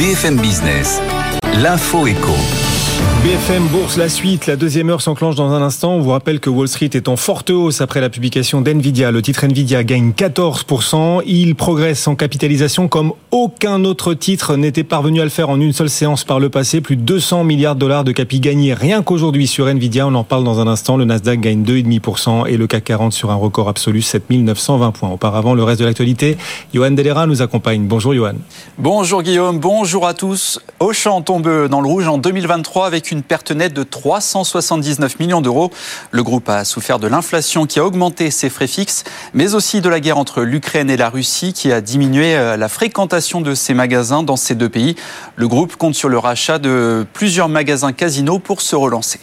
BFM Business, l'info éco. BFM Bourse, la suite, la deuxième heure s'enclenche dans un instant. On vous rappelle que Wall Street est en forte hausse après la publication d'NVIDIA. Le titre NVIDIA gagne 14%. Il progresse en capitalisation comme aucun autre titre n'était parvenu à le faire en une seule séance par le passé. Plus de 200 milliards de dollars de capi gagnés rien qu'aujourd'hui sur NVIDIA. On en parle dans un instant. Le Nasdaq gagne 2,5% et le CAC 40 sur un record absolu 7920 points. Auparavant, le reste de l'actualité, Johan Delera nous accompagne. Bonjour Johan. Bonjour Guillaume, bonjour à tous. Auchan tombe dans le rouge en 2023 avec une perte nette de 379 millions d'euros. Le groupe a souffert de l'inflation qui a augmenté ses frais fixes, mais aussi de la guerre entre l'Ukraine et la Russie qui a diminué euh, la fréquentation de ses magasins dans ces deux pays. Le groupe compte sur le rachat de plusieurs magasins casinos pour se relancer.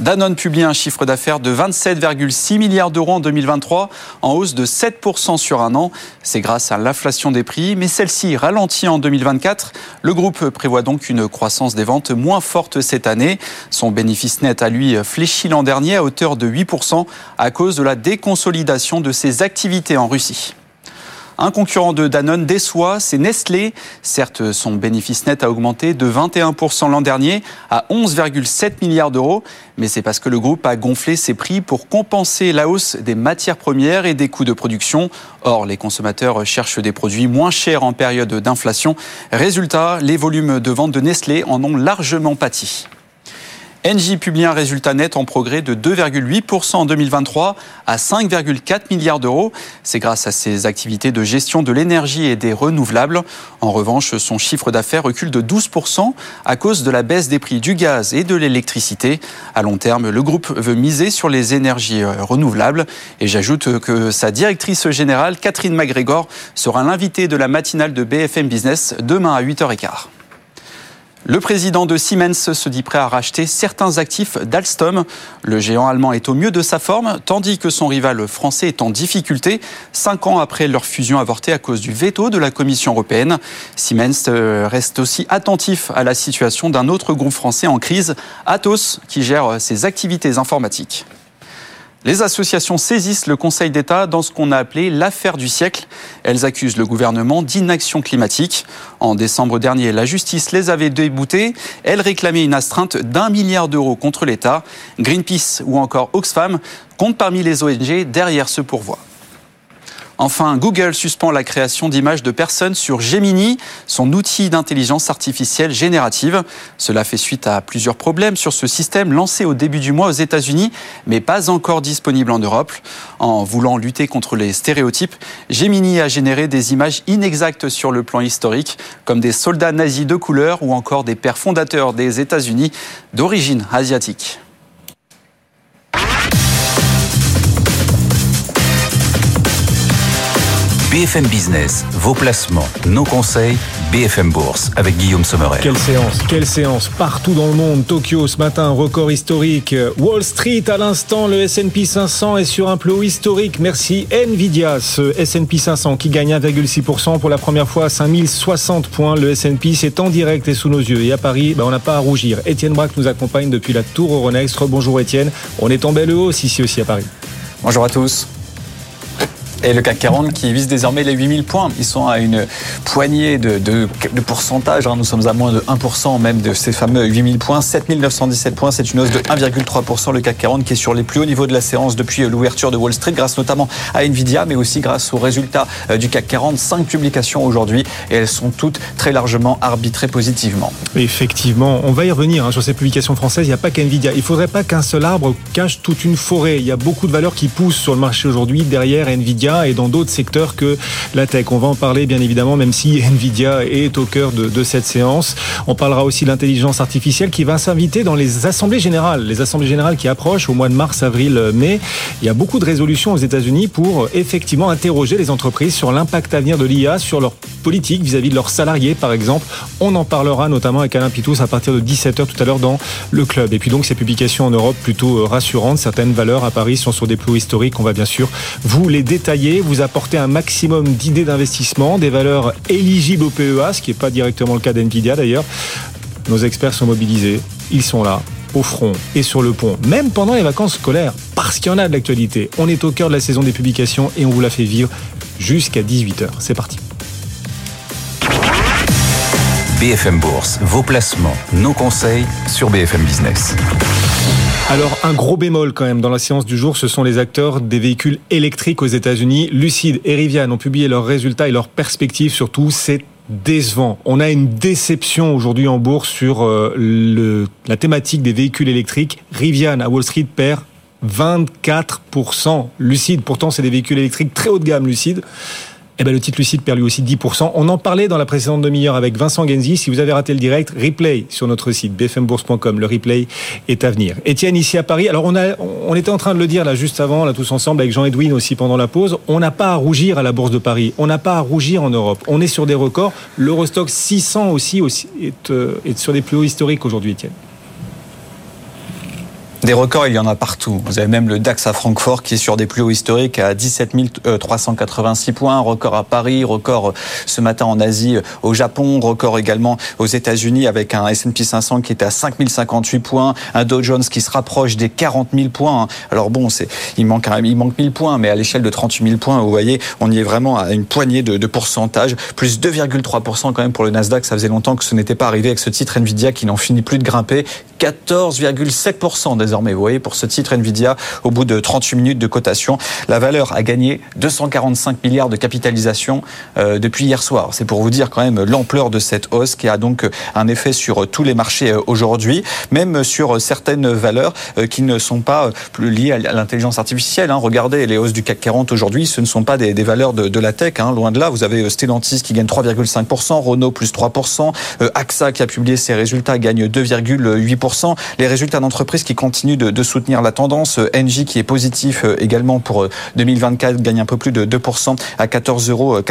Danone publie un chiffre d'affaires de 27,6 milliards d'euros en 2023, en hausse de 7% sur un an. C'est grâce à l'inflation des prix, mais celle-ci ralentit en 2024. Le groupe prévoit donc une croissance des ventes moins forte cette année. Son bénéfice net a lui fléchi l'an dernier à hauteur de 8% à cause de la déconsolidation de ses activités en Russie. Un concurrent de Danone déçoit, c'est Nestlé. Certes, son bénéfice net a augmenté de 21% l'an dernier à 11,7 milliards d'euros, mais c'est parce que le groupe a gonflé ses prix pour compenser la hausse des matières premières et des coûts de production. Or, les consommateurs cherchent des produits moins chers en période d'inflation. Résultat, les volumes de vente de Nestlé en ont largement pâti. Engie publie un résultat net en progrès de 2,8% en 2023 à 5,4 milliards d'euros. C'est grâce à ses activités de gestion de l'énergie et des renouvelables. En revanche, son chiffre d'affaires recule de 12% à cause de la baisse des prix du gaz et de l'électricité. À long terme, le groupe veut miser sur les énergies renouvelables. Et j'ajoute que sa directrice générale, Catherine MacGregor, sera l'invitée de la matinale de BFM Business demain à 8h15. Le président de Siemens se dit prêt à racheter certains actifs d'Alstom. Le géant allemand est au mieux de sa forme, tandis que son rival français est en difficulté, cinq ans après leur fusion avortée à cause du veto de la Commission européenne. Siemens euh, reste aussi attentif à la situation d'un autre groupe français en crise, Atos, qui gère ses activités informatiques. Les associations saisissent le Conseil d'État dans ce qu'on a appelé l'affaire du siècle. Elles accusent le gouvernement d'inaction climatique. En décembre dernier, la justice les avait déboutés. Elles réclamaient une astreinte d'un milliard d'euros contre l'État. Greenpeace ou encore Oxfam comptent parmi les ONG derrière ce pourvoi. Enfin, Google suspend la création d'images de personnes sur Gemini, son outil d'intelligence artificielle générative. Cela fait suite à plusieurs problèmes sur ce système lancé au début du mois aux États-Unis, mais pas encore disponible en Europe. En voulant lutter contre les stéréotypes, Gemini a généré des images inexactes sur le plan historique, comme des soldats nazis de couleur ou encore des pères fondateurs des États-Unis d'origine asiatique. BFM Business, vos placements, nos conseils, BFM Bourse avec Guillaume Sommeret. Quelle séance, quelle séance partout dans le monde. Tokyo ce matin, record historique. Wall Street à l'instant, le S&P 500 est sur un plus haut historique. Merci Nvidia, ce S&P 500 qui gagne 1,6% pour la première fois à 5060 points. Le S&P c'est en direct et sous nos yeux. Et à Paris, ben, on n'a pas à rougir. Étienne Braque nous accompagne depuis la Tour Euronext. Bonjour Étienne. On est en belle hausse ici aussi à Paris. Bonjour à tous. Et le CAC 40 qui vise désormais les 8000 points. Ils sont à une poignée de, pourcentage. Hein. Nous sommes à moins de 1% même de ces fameux 8000 points. 7917 points, c'est une hausse de 1,3%. Le CAC 40 qui est sur les plus hauts niveaux de la séance depuis l'ouverture de Wall Street, grâce notamment à Nvidia, mais aussi grâce aux résultats euh, du CAC 40. Cinq publications aujourd'hui et elles sont toutes très largement arbitrées positivement. Effectivement, on va y revenir hein, sur ces publications françaises. Il n'y a pas qu'Nvidia. Il ne faudrait pas qu'un seul arbre cache toute une forêt. Il y a beaucoup de valeurs qui poussent sur le marché aujourd'hui derrière Nvidia et dans d'autres secteurs que la tech. On va en parler bien évidemment, même si Nvidia est au cœur de, cette séance. On parlera aussi de l'intelligence artificielle qui va s'inviter dans les assemblées générales. Les assemblées générales qui approchent au mois de mars, avril, mai. Il y a beaucoup de résolutions aux États-Unis pour effectivement interroger les entreprises sur l'impact à venir de l'IA sur leur politique vis-à-vis de leurs salariés, par exemple. On en parlera notamment avec Alain Pitous à partir de 17h tout à l'heure dans le club. Et puis donc ces publications en Europe plutôt rassurantes. Certaines valeurs à Paris sont sur des plus historiques. On va bien sûr vous les détailler vous apporter un maximum d'idées d'investissement, des valeurs éligibles au PEA, ce qui n'est pas directement le cas d'NVIDIA d'ailleurs. Nos experts sont mobilisés, ils sont là, au front et sur le pont, même pendant les vacances scolaires, parce qu'il y en a de l'actualité. On est au cœur de la saison des publications et on vous la fait vivre jusqu'à 18h. C'est parti. BFM Bourse, vos placements, nos conseils sur BFM Business. Alors, un gros bémol quand même dans la séance du jour, ce sont les acteurs des véhicules électriques aux États-Unis. Lucide et Rivian ont publié leurs résultats et leurs perspectives. Surtout, c'est décevant. On a une déception aujourd'hui en bourse sur euh, la thématique des véhicules électriques. Rivian à Wall Street perd 24%. Lucide, pourtant c'est des véhicules électriques très haut de gamme, Lucide. Eh ben, le titre Lucide perd lui aussi 10%. On en parlait dans la précédente demi-heure avec Vincent Genzi. Si vous avez raté le direct, replay sur notre site bfmbourse.com. Le replay est à venir. Étienne, ici à Paris. Alors, on, a, on était en train de le dire là juste avant, là tous ensemble, avec Jean-Edwin aussi pendant la pause. On n'a pas à rougir à la Bourse de Paris. On n'a pas à rougir en Europe. On est sur des records. L'Eurostock 600 aussi, est, euh, est sur des plus hauts historiques aujourd'hui, Étienne. Des records, il y en a partout. Vous avez même le DAX à Francfort qui est sur des plus hauts historiques à 17 386 points, record à Paris, record ce matin en Asie, au Japon, record également aux États-Unis avec un S&P 500 qui était à 5058 points, un Dow Jones qui se rapproche des 40 000 points. Alors bon, c'est il manque il manque 1000 points, mais à l'échelle de 38 000 points, vous voyez, on y est vraiment à une poignée de, de pourcentage, plus 2,3% quand même pour le Nasdaq. Ça faisait longtemps que ce n'était pas arrivé avec ce titre Nvidia qui n'en finit plus de grimper, 14,7% désormais. Vous voyez, pour ce titre Nvidia, au bout de 38 minutes de cotation, la valeur a gagné 245 milliards de capitalisation euh, depuis hier soir. C'est pour vous dire quand même l'ampleur de cette hausse qui a donc un effet sur tous les marchés euh, aujourd'hui, même sur certaines valeurs euh, qui ne sont pas plus liées à l'intelligence artificielle. Hein. Regardez les hausses du CAC 40 aujourd'hui, ce ne sont pas des, valeurs de, la tech, hein. loin de là. Vous avez Stellantis qui gagne 3,5%, Renault plus 3%, AXA qui a publié ses résultats gagne 2,8%. Les résultats d'entreprise qui continuent de, soutenir la tendance. Engie qui est positif euh, également pour 2024 euh, gagne un peu plus de 2% à 14,85 euros.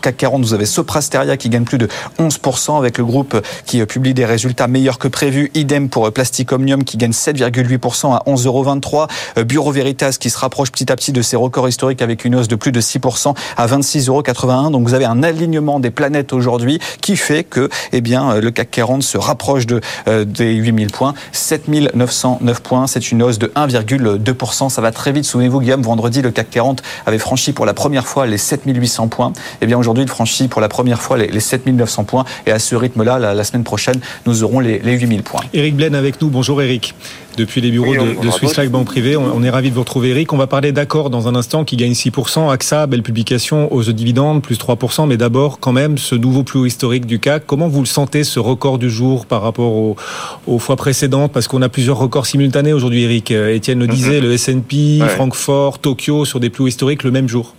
CAC 40, vous avez Soprasteria qui gagne plus de 11% avec le groupe qui euh, publie des résultats meilleurs que prévu. Idem pour Plastic Omnium qui gagne 7,8% à 11,23 euros. Bureau Veritas qui se rapproche petit à petit de ses records historiques avec une hausse de plus de 6% à 26,81 euros. Donc vous avez un alignement des planètes aujourd'hui qui fait que eh bien, le CAC 40 se rapproche de, des 8000 points. 7909 points, c'est une hausse de 1,2%. Ça va très vite. Souvenez-vous, Guillaume, vendredi, le CAC 40 avait franchi pour la première fois les 7800 points. Eh bien, aujourd'hui, il franchit pour la première fois les, 7900 points. Et à ce rythme-là, la, semaine prochaine, nous aurons les, les 8000 points. Eric Blaine avec nous. Bonjour, Eric depuis les bureaux de, de Swiss Life Banque Privée. On, est ravi de vous retrouver, Eric. On va parler d'accord dans un instant qui gagne 6%. AXA, belle publication, de dividendes, plus 3%. Mais d'abord, quand même, ce nouveau plus haut historique du CAC. Comment vous le sentez, ce record du jour par rapport aux, fois précédentes? Parce qu'on a plusieurs records simultanés aujourd'hui, Eric. Étienne le mhm. disait, le S&P, Francfort, Tokyo, sur des plus hauts historiques le même jour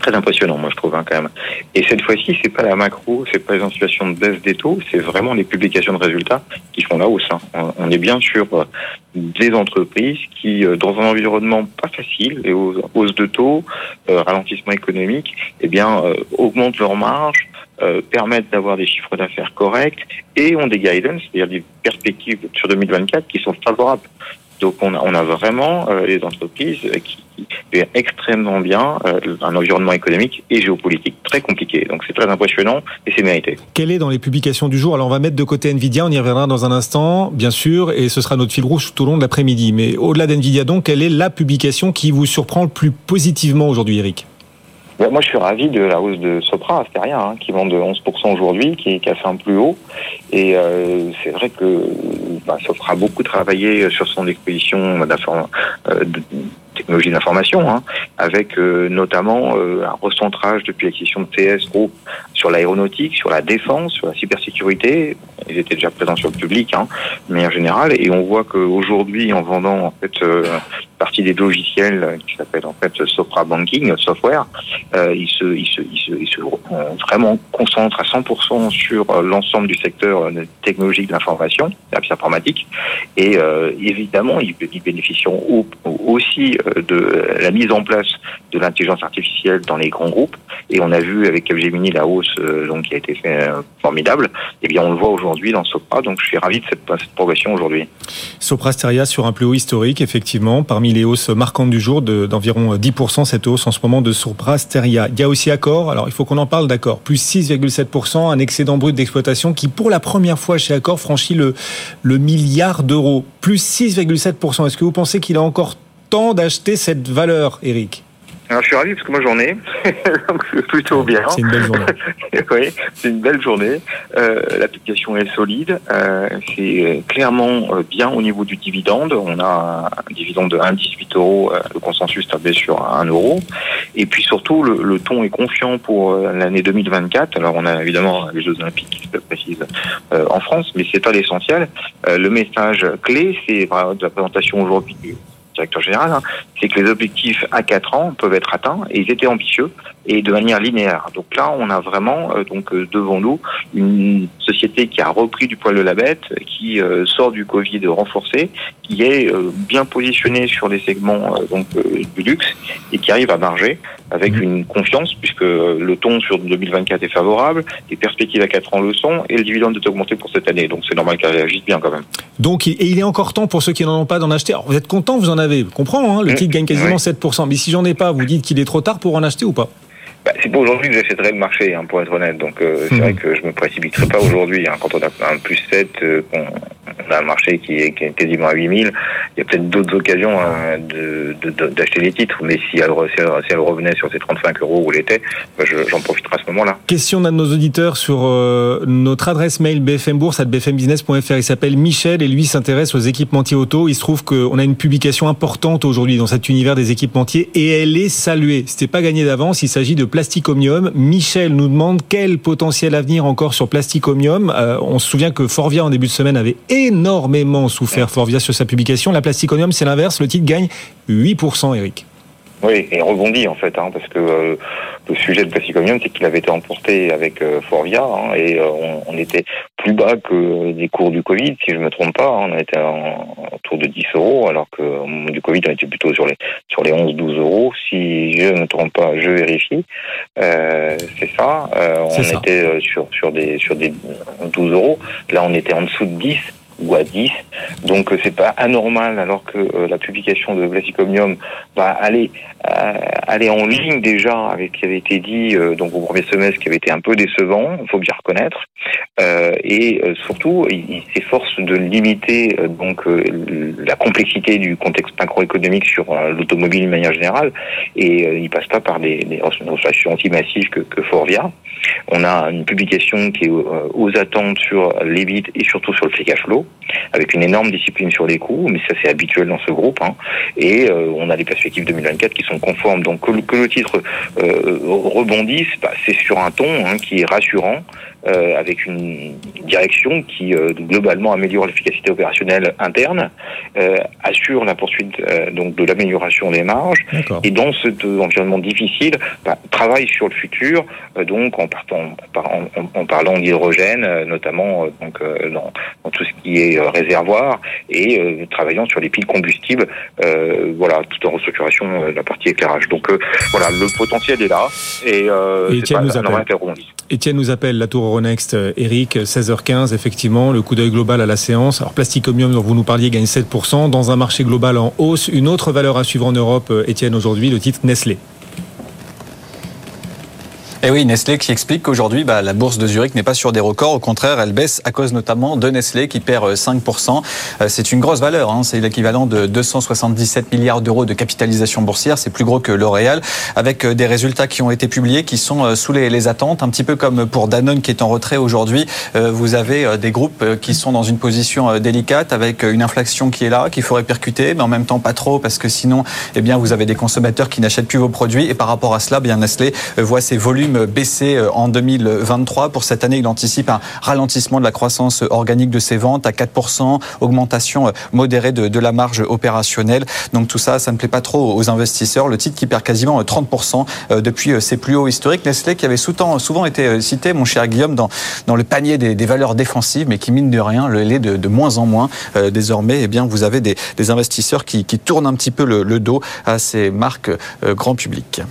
très impressionnant, moi je trouve hein, quand même. Et cette fois-ci, c'est pas la macro, c'est pas une situation de baisse des taux, c'est vraiment les publications de résultats qui font la hausse. Hein. On est bien sur euh, des entreprises qui, euh, dans un environnement pas facile, et aux hausses de taux, euh, ralentissement économique, eh bien augmentent leurs marges, permettent d'avoir des chiffres d'affaires corrects et ont des guidance, c'est-à-dire des perspectives sur 2024 qui sont favorables. Donc on a, vraiment euh, les entreprises qui vivent extrêmement bien euh, un environnement économique et géopolitique très compliqué. Donc c'est très impressionnant et c'est mérité. Quelle est dans les publications du jour? Alors on va mettre de côté Nvidia, on y reviendra dans un instant, bien sûr, et ce sera notre fil rouge tout au long de l'après-midi. Mais au-delà d'Nvidia donc, quelle est la publication qui vous surprend le plus positivement aujourd'hui, Eric? Moi, je suis ravi de la hausse de Sopra, Asteria, hein, qui vend de 11% aujourd'hui, qui, qui, a fait un plus haut. Et euh, c'est vrai que bah, Sopra a beaucoup travaillé sur son exposition euh, de technologie d'information, hein, avec euh, notamment euh, un recentrage depuis l'acquisition de TS Group sur l'aéronautique, sur la défense, sur la cybersécurité. Ils étaient déjà présents sur le public, hein, mais en général. Et on voit qu'aujourd'hui, en vendant en fait euh, partie des logiciels qui s'appelle en fait Sopra Banking Software, euh, ils se, ils se, ils se, ils se vraiment concentrent à 100% sur l'ensemble du secteur technologique de l'information, informatique, et euh, évidemment, ils, ils bénéficieront aussi de la mise en place de l'intelligence artificielle dans les grands groupes. Et on a vu avec Capgemini la hausse euh, donc qui a été euh, formidable. Et eh bien on le voit aujourd'hui dans Sopra. Donc je suis ravi de cette, cette progression aujourd'hui. Sopra Steria sur un plus haut historique, effectivement, parmi les hausses marquantes du jour d'environ 10% cette hausse en ce moment de Sopra Steria. Il y a aussi Accor. Alors il faut qu'on en parle d'accord. Plus 6,7%, un excédent brut d'exploitation qui pour la première fois chez Accor franchit le, milliard d'euros. Plus 6,7%. Est-ce que vous pensez qu'il a encore d'acheter cette valeur, Eric Alors, je suis ravi parce que moi j'en ai, donc plutôt bien. C'est une belle journée. oui, c'est une belle journée. Euh, L'application est solide, euh, c'est clairement euh, bien au niveau du dividende. On a un dividende de 1,18 euros, le consensus tablé sur 1 euro. Et puis surtout, le, le ton est confiant pour l'année 2024. Alors on a évidemment les Jeux Olympiques qui se précisent en France, mais c'est pas l'essentiel. le message clé, c'est de la présentation aujourd'hui du directeur général, hein, c'est que les objectifs à 4 ans peuvent être atteints et ils étaient ambitieux et de manière linéaire. Donc là, on a vraiment euh, donc euh, devant nous une société qui a repris du poil de la bête, qui euh, sort du Covid renforcé, qui est bien positionnée sur les segments donc du luxe et qui arrive à marger avec mmh. une confiance puisque le ton sur 2024 est favorable, les perspectives à 4 ans le sont et le dividende est augmenté pour cette année. Donc c'est normal qu'elle réagisse bien quand même. Donc et il est encore temps pour ceux qui n'en ont pas d'en acheter. Alors, vous êtes content, vous en avez. Vous comprenez, hein, le mmh. titre gagne quasiment 7%. Mais si j'en ai pas, vous dites qu'il est trop tard pour en acheter ou pas? Bah, c'est pas aujourd'hui que j'achèterai le marché, hein, pour être honnête. Donc euh, c'est hmm. vrai que je me précipiterai pas aujourd'hui. Hein, quand on a un plus 7, euh, on a un marché qui est, qui est quasiment à 8000, il y a peut-être d'autres occasions hein, d'acheter de, les titres. Mais si elle, si elle, revenait sur ces 35 euros où elle était, bah, j'en profiterai à ce moment-là. Question d'un de nos auditeurs sur euh, notre adresse mail bfmbourse.bfmbusiness.fr. Il s'appelle Michel et lui s'intéresse aux équipementiers auto. Il se trouve qu'on a une publication importante aujourd'hui dans cet univers des équipementiers et elle est saluée. C'était pas gagné d'avance. Il s'agit de Plasticomium. Michel nous demande quel potentiel avenir encore sur Plasticomium. Euh, on se souvient que Forvia en début de semaine avait énormément souffert Forvia sur sa publication. La Plasticomium, c'est l'inverse. Le titre gagne 8%, Eric. Oui, et rebondit en fait, hein, parce que euh, le sujet de Plasticomium, c'est qu'il avait été emporté avec euh, Forvia, hein, et euh, on, était plus bas que les cours du Covid, si je me trompe pas. Hein, on était en, autour de 10 euros, alors qu'au moment du Covid, on était plutôt sur les sur les 11-12 euros. Si je ne me trompe pas, je vérifie. c'est ça. on était sur sur des sur des 12 euros. Là, on était en dessous de 10 ou à 10. Donc euh, c'est pas anormal alors que euh, la publication de Vlasicomium va aller euh, aller en ligne déjà avec ce qui avait été dit donc au premier semestre qui avait été un peu décevant, il faut bien reconnaître. et surtout, il, s'efforce de limiter donc la complexité du contexte macroéconomique sur l'automobile d'une manière générale et il passe pas par des, des anti-massives que, que Forvia. On a une publication qui est aux attentes sur l'EBIT et surtout sur le free cash flow avec une énorme discipline sur les coûts, mais ça c'est habituel dans ce groupe. Hein. Et euh, on a des perspectives 2024 qui sont conformes. Donc que, le titre euh, rebondisse, bah, c'est sur un ton hein, qui est rassurant. Euh, avec une direction qui euh, globalement améliore l'efficacité opérationnelle interne, euh, assure la poursuite donc de l'amélioration des marges, et dans cet environnement difficile, bah, travaille sur le futur, donc en partant en, en, parlant d'hydrogène, notamment donc dans, dans, tout ce qui est réservoir, et travaillant sur les piles combustibles, voilà, tout en restructuration de la partie éclairage. Donc voilà, le potentiel est là, et, et c'est pas nous appelle. Étienne nous appelle la tour Euronext, euh, Eric, 16h15, effectivement, le coup d'œil global à la séance. Alors, Plasticomium, dont vous nous parliez, gagne 7%, dans un marché global en hausse. Une autre valeur à suivre en Europe, euh, Étienne, aujourd'hui, le titre Nestlé. Et eh oui, Nestlé qui explique qu'aujourd'hui, bah, la bourse de Zurich n'est pas sur des records. Au contraire, elle baisse à cause notamment de Nestlé qui perd 5%. Euh, c'est une grosse valeur. Hein. C'est l'équivalent de 277 milliards d'euros de capitalisation boursière. C'est plus gros que L'Oréal, avec euh, des résultats qui ont été publiés, qui sont euh, sous les, attentes. Un petit peu comme pour Danone qui est en retrait aujourd'hui. Vous avez des groupes qui sont dans une position délicate, avec une inflation qui est là, qu'il faut répercuter, mais en même temps pas trop, parce que sinon, eh bien, vous avez des consommateurs qui n'achètent plus vos produits. Et par rapport à cela, bien Nestlé voit ses volumes baissé euh, en 2023. Pour cette année, il anticipe un ralentissement de la croissance organique de ses ventes à 4%, augmentation euh, modérée de, la marge opérationnelle. Donc tout ça, ça ne plaît pas trop aux investisseurs. Le titre qui perd quasiment 30% euh, depuis ses plus hauts historiques. Nestlé qui avait souvent été cité, mon cher Guillaume, dans, dans le panier des, valeurs défensives, mais qui mine de rien le l'est de, moins en moins. désormais, eh bien, vous avez des, investisseurs qui, tournent un petit peu le, dos à ces marques grand public.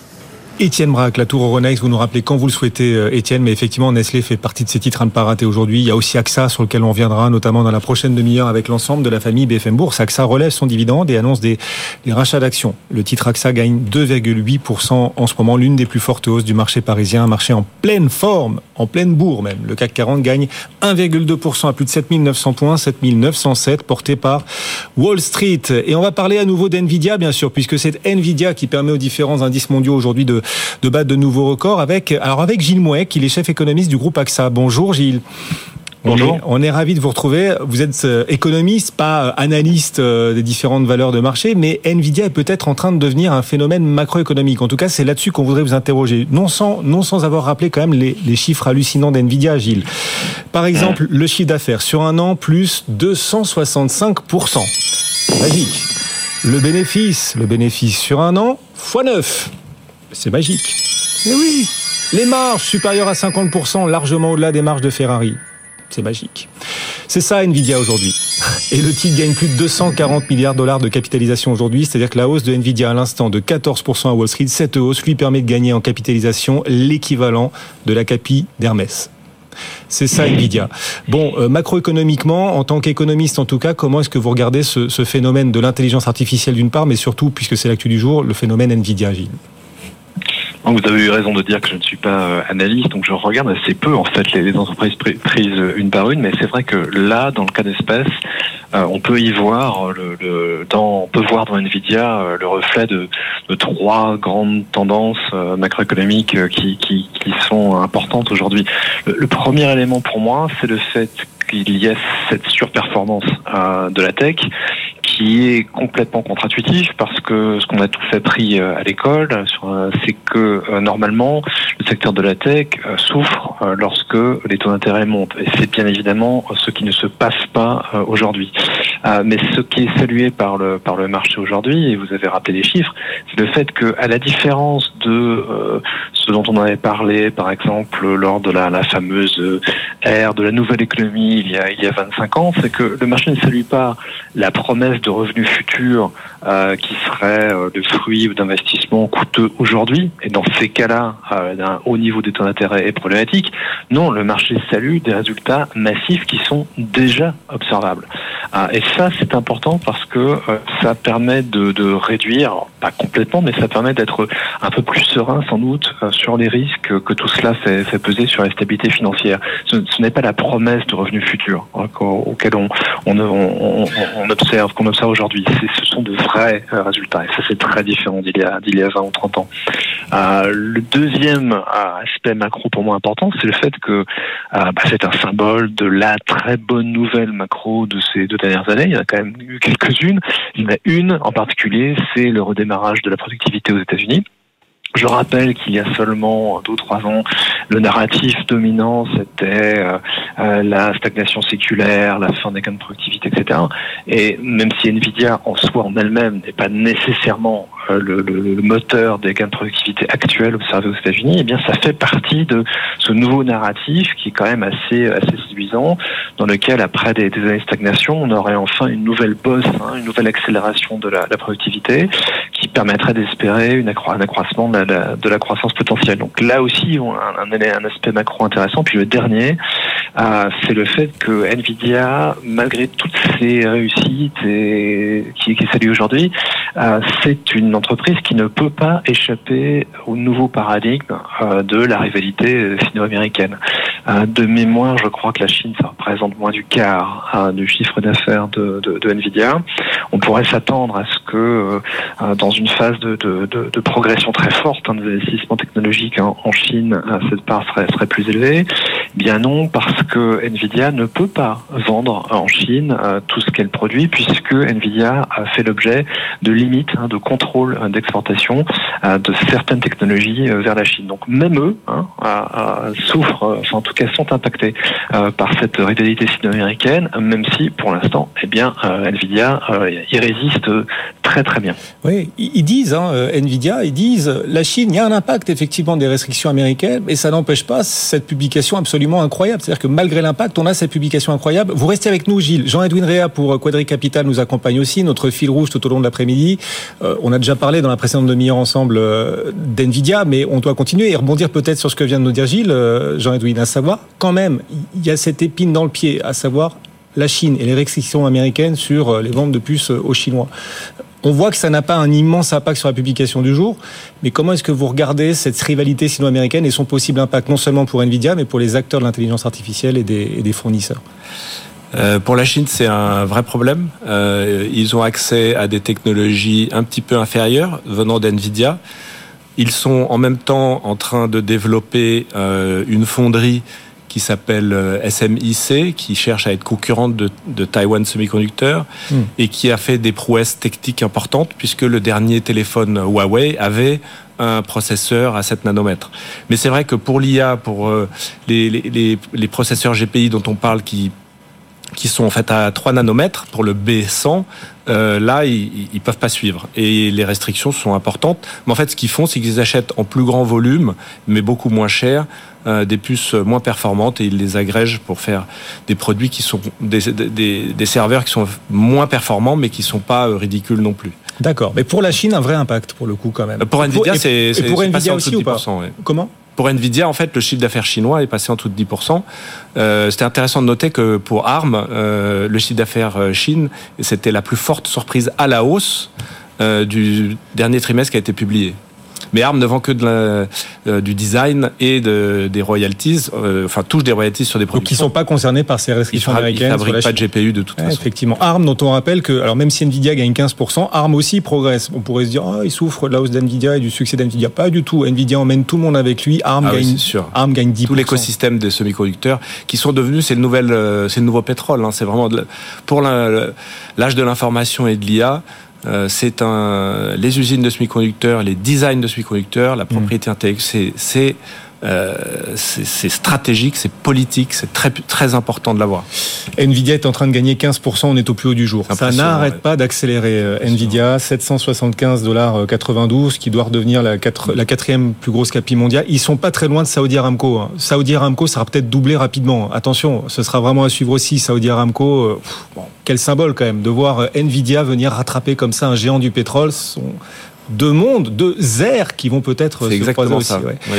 Étienne Braque, la tour Euronext, vous nous rappelez quand vous le souhaitez, euh, Étienne, mais effectivement, Nestlé fait partie de ces titres à ne pas rater aujourd'hui. Il y a aussi AXA sur lequel on viendra, notamment dans la prochaine demi-heure avec l'ensemble de la famille BFM Bourse. AXA relève son dividende et annonce des, des rachats d'actions. Le titre AXA gagne 2,8% en ce moment, l'une des plus fortes hausses du marché parisien, un marché en pleine forme, en pleine bourre même. Le CAC 40 gagne 1,2% à plus de 7900 points, 7907, porté par Wall Street. Et on va parler à nouveau d'NVIDIA, bien sûr, puisque c'est NVIDIA qui permet aux différents indices mondiaux aujourd'hui de de battre de nouveaux records avec, alors avec Gilles Mouet, qui est chef économiste du groupe AXA. Bonjour Gilles. Bonjour. On est, ravi de vous retrouver. Vous êtes euh, économiste, pas euh, analyste euh, des différentes valeurs de marché, mais Nvidia est peut-être en train de devenir un phénomène macroéconomique. En tout cas, c'est là-dessus qu'on voudrait vous interroger. Non sans, non sans avoir rappelé quand même les, les chiffres hallucinants d'Nvidia, Gilles. Par exemple, le chiffre d'affaires sur un an, plus 265%. Magique. Le bénéfice, le bénéfice sur un an, fois 9. C'est magique. Mais oui, les marges supérieures à 50%, largement au-delà des marges de Ferrari. C'est magique. C'est ça Nvidia aujourd'hui. Et le titre gagne plus de 240 milliards de dollars de capitalisation aujourd'hui, c'est-à-dire que la hausse de Nvidia à l'instant de 14% à Wall Street, cette hausse lui permet de gagner en capitalisation l'équivalent de la capi d'Hermès. C'est ça Nvidia. Bon, euh, macroéconomiquement, en tant qu'économiste en tout cas, comment est-ce que vous regardez ce, ce phénomène de l'intelligence artificielle d'une part, mais surtout, puisque c'est l'actu du jour, le phénomène Nvidia, Gilles? Vous avez eu raison de dire que je ne suis pas euh, analyste, donc je regarde assez peu en fait les, entreprises prises une par une, mais c'est vrai que là, dans le cas d'espèce, euh, on peut y voir le, dans, on peut voir dans Nvidia euh, le reflet de, trois grandes tendances macroéconomiques qui, sont importantes aujourd'hui. Le, premier élément pour moi, c'est le fait qu'il y ait cette surperformance de la tech qui est complètement contre-intuitif parce que ce qu'on a tous appris euh, à l'école, euh, c'est que euh, normalement le secteur de la tech souffre lorsque les taux d'intérêt montent. Et c'est bien évidemment ce qui ne se passe pas aujourd'hui. Mais ce qui est salué par le marché aujourd'hui, et vous avez rappelé les chiffres, c'est le fait que à la différence de ce dont on avait parlé, par exemple, lors de la, fameuse ère de la nouvelle économie il y a, il y a 25 ans, c'est que le marché ne salue pas la promesse de revenus futurs euh, qui seraient euh, le fruit d'investissements coûteux aujourd'hui. Et dans ces cas-là, euh, d'un haut niveau des taux d'intérêt est problématique. Non, le marché salue des résultats massifs qui sont déjà observables. Euh, et ça, c'est important parce que euh, ça permet de, de, réduire, pas complètement, mais ça permet d'être un peu plus serein sans doute sur les risques que tout cela fait, fait peser sur la stabilité financière. Ce, n'est pas la promesse de revenus futurs hein, auquel on, on, on, on observe, qu'on observe aujourd'hui. Ce sont de vrais euh, résultats. Et ça, c'est très différent d'il y, a, d'il y a 20 ou 30 ans. Euh, le deuxième euh, aspect macro pour moi important, c'est le fait que euh, bah, c'est un symbole de la très bonne nouvelle macro de ces dernières années. Il y en a quand même eu quelques-unes. Il y en a une en particulier, c'est le redémarrage de la productivité aux États-Unis. Je rappelle qu'il y a seulement deux ou trois ans, le narratif dominant, c'était euh, euh, la stagnation séculaire, la fin des gains de productivité, etc. Et même si Nvidia en soi, en elle-même, n'est pas nécessairement euh, le, le, moteur des gains de productivité actuels observés aux États-Unis, eh bien, ça fait partie de ce nouveau narratif qui est quand même assez, assez séduisant, dans lequel, après des, des années de stagnation, on aurait enfin une nouvelle bosse, hein, une nouvelle accélération de la, la productivité, permettrait d'espérer un accroissement de la, croissance potentielle. Donc là aussi, un, aspect macro intéressant. Puis le dernier, euh, c'est le fait que Nvidia, malgré toutes ses réussites et qui, qui est aujourd'hui, euh, c'est une entreprise qui ne peut pas échapper au nouveau paradigme euh, de la rivalité sino-américaine. De mémoire, je crois que la Chine, ça représente moins du quart du chiffre d'affaires de, de, Nvidia. On pourrait s'attendre à ce que dans une phase de, de progression très forte hein, des investissements hein, en Chine, cette part serait, serait plus élevée. Bien non, parce que Nvidia ne peut pas vendre en Chine tout ce qu'elle produit, puisque Nvidia a fait l'objet de limites, hein, de contrôle d'exportation de certaines technologies vers la Chine. Donc même eux hein, souffrent, enfin en tout cas sont impactés euh, par cette rivalité sino-américaine, même si pour l'instant, eh bien, euh, Nvidia euh, y résiste très très bien. Oui, ils disent, hein, Nvidia, ils disent, la Chine, il y a un impact effectivement des restrictions américaines, mais ça n'empêche pas cette publication absolument incroyable. C'est-à-dire que malgré l'impact, on a cette publication incroyable. Vous restez avec nous, Gilles. Jean-Edwin Réa pour Quadri Capital nous accompagne aussi, notre fil rouge tout au long de l'après-midi. Euh, on a déjà parlé dans la précédente demi-heure ensemble euh, d'NVIDIA, mais on doit continuer et rebondir peut-être sur ce que vient de nous dire Gilles, euh, Jean-Edwin, à savoir, quand même, il y a cette épine dans le pied, à savoir la Chine et les restrictions américaines sur les ventes de puces aux Chinois. On voit que ça n'a pas un immense impact sur la publication du jour, mais comment est-ce que vous regardez cette rivalité sino-américaine et son possible impact non seulement pour Nvidia, mais pour les acteurs de l'intelligence artificielle et des, fournisseurs? Euh, pour la Chine, c'est un vrai problème. Euh, ils ont accès à des technologies un petit peu inférieures venant d'NVIDIA. Ils sont en même temps en train de développer euh, une fonderie qui s'appelle euh, SMIC, qui cherche à être concurrente de, de Taiwan Semiconductor hmm. et qui a fait des prouesses techniques importantes puisque le dernier téléphone Huawei avait un processeur à 7 nanomètres. Mais c'est vrai que pour l'IA, pour euh, les, les, les, processeurs GPI dont on parle qui qui sont en fait à 3 nanomètres pour le B100, euh, là, ils, ils peuvent pas suivre. Et les restrictions sont importantes. Mais en fait, ce qu'ils font, c'est qu'ils achètent en plus grand volume, mais beaucoup moins cher, euh, des puces moins performantes et ils les agrègent pour faire des produits qui sont des, des, des serveurs qui sont moins performants, mais qui sont pas euh, ridicules non plus. D'accord. Mais pour la Chine, un vrai impact pour le coup quand même. Pour Nvidia, c'est pour Nvidia aussi ou pas Comment? Pour Nvidia, en fait, le chiffre d'affaires chinois est passé en dessous de 10%. Euh, c'était intéressant de noter que pour ARM, euh, le chiffre d'affaires Chine, c'était la plus forte surprise à la hausse euh, du dernier trimestre qui a été publié. Mais ARM ne vend que de la, euh, du design et de, des royalties, euh, enfin touche des royalties sur des produits. Donc qui ne sont pas concernés par ces restrictions ils américaines. Ils fabriquent pas de GPU de toute façon. Effectivement. ARM, dont on rappelle que, alors même si Nvidia gagne 15%, ARM aussi progresse. On pourrait se dire, oh, il souffre de la hausse d'Nvidia et du succès d'Nvidia. Pas du tout. Nvidia emmène tout le monde avec lui. ARM, ah gagne, sûr. ARM gagne 10%. Tout l'écosystème des semi-conducteurs qui sont devenus, c'est le, nouvel, euh, c'est le nouveau pétrole. Hein. C'est vraiment de, pour l'âge de l'information et de l'IA. Euh, c'est un, les usines de semi-conducteurs, les designs de semi-conducteurs, la propriété intellectuelle, c'est euh, c'est stratégique, c'est politique, c'est très, très important de l'avoir. Nvidia est en train de gagner 15%, on est au plus haut du jour. Ça n'arrête pas d'accélérer. Euh, Nvidia, 775 dollars 92, qui doit redevenir la, la quatrième plus grosse capi mondiale. Ils sont pas très loin de Saudi Aramco. Hein. Saudi Aramco, sera peut-être doublé rapidement. Attention, ce sera vraiment à suivre aussi. Saudi Aramco, euh, quel symbole quand même de voir Nvidia venir rattraper comme ça un géant du pétrole. Son deux mondes, deux airs qui vont peut-être se croiser aussi.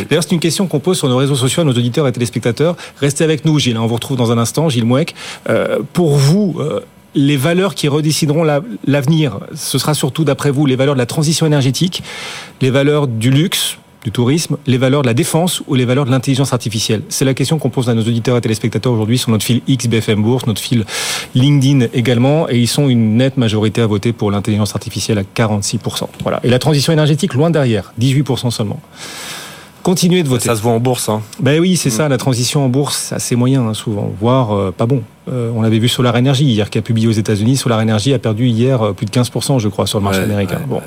D'ailleurs, c'est une question qu'on pose sur nos réseaux sociaux à nos auditeurs et téléspectateurs. Restez avec nous, Gilles. Hein. On vous retrouve dans un instant, Gilles Mouek. Euh, pour vous, euh, les valeurs qui redécideront l'avenir, ce sera surtout, d'après vous, les valeurs de la transition énergétique, les valeurs du luxe, du tourisme, les valeurs de la défense ou les valeurs de l'intelligence artificielle? C'est la question qu'on pose à nos auditeurs et téléspectateurs aujourd'hui sur notre fil XBFM Bourse, notre fil LinkedIn également, et ils sont une nette majorité à voter pour l'intelligence artificielle à 46%. Voilà. Et la transition énergétique loin derrière, 18% seulement. Continuez de voter. Ça se voit en bourse. Hein. Ben oui, c'est ça. La transition en bourse, c'est assez moyen hein, souvent, voire euh, pas bon. Euh, on l'avait vu Solar Energy hier, qui a publié aux États-Unis. Solar Energy a perdu hier euh, plus de 15%, je crois, sur le marché américain. bon.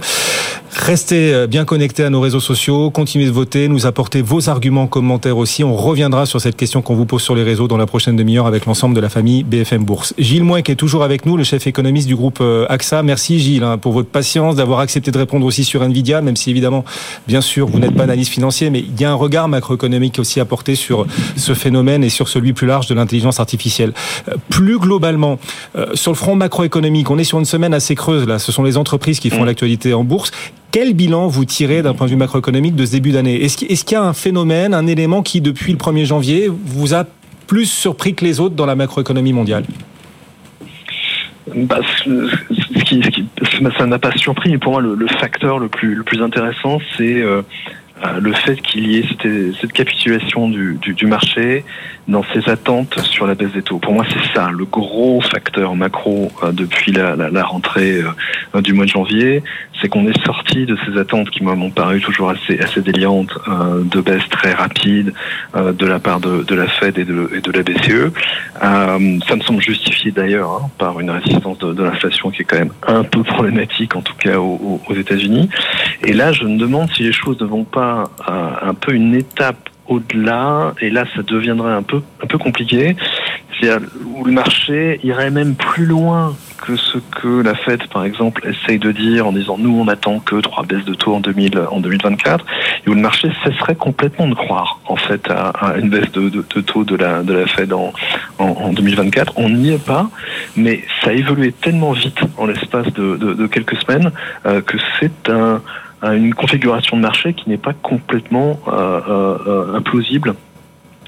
Restez euh, bien connectés à nos réseaux sociaux, continuez de voter, nous apporter vos arguments, commentaires aussi. On reviendra sur cette question qu'on vous pose sur les réseaux dans la prochaine demi-heure avec l'ensemble de la famille BFM Bourse. Gilles Moin qui est toujours avec nous, le chef économiste du groupe AXA. Merci Gilles hein, pour votre patience, d'avoir accepté de répondre aussi sur Nvidia, même si évidemment, bien sûr, vous n'êtes pas analyste financier, mais il y a un regard macroéconomique aussi à porter sur ce phénomène et sur celui plus large de l'intelligence artificielle. Plus globalement, euh, sur le front macroéconomique, on est sur une semaine assez creuse là. Ce sont les entreprises qui font mm. l'actualité en bourse. Quel bilan vous tirez d'un point de vue macroéconomique de ce début d'année? Est-ce qu'il y a un phénomène, un élément qui, depuis le 1er janvier, vous a plus surpris que les autres dans la macroéconomie mondiale? Bah, ce qui, ça n'a pas surpris. Pour moi, le, facteur le plus, le plus intéressant, c'est euh, le fait qu'il y ait cette, capitulation du, marché dans ses attentes sur la baisse des taux. Pour moi, c'est ça le gros facteur macro euh, depuis la, rentrée euh, du mois de janvier, c'est qu'on est sorti de ces attentes qui m'ont paru toujours assez, assez déliantes de baisse très rapide de la part de, la Fed et de, la BCE. ça me semble justifié d'ailleurs hein, par une résistance de, de l'inflation qui est quand même un peu problématique, en tout cas aux, aux États-Unis. Et là, je me demande si les choses ne vont pas un peu une étape au-delà, et là ça deviendrait un peu un peu compliqué, où le marché irait même plus loin que ce que la Fed, par exemple, essaye de dire en disant nous on attend que trois baisses de taux en, 2000, en 2024, et où le marché cesserait complètement de croire en fait à, une baisse de, taux de la, de la Fed en, en, 2024. On n'y est pas, mais ça a évolué tellement vite en l'espace de, quelques semaines euh, que c'est un, une configuration de marché qui n'est pas complètement euh, euh, implausible.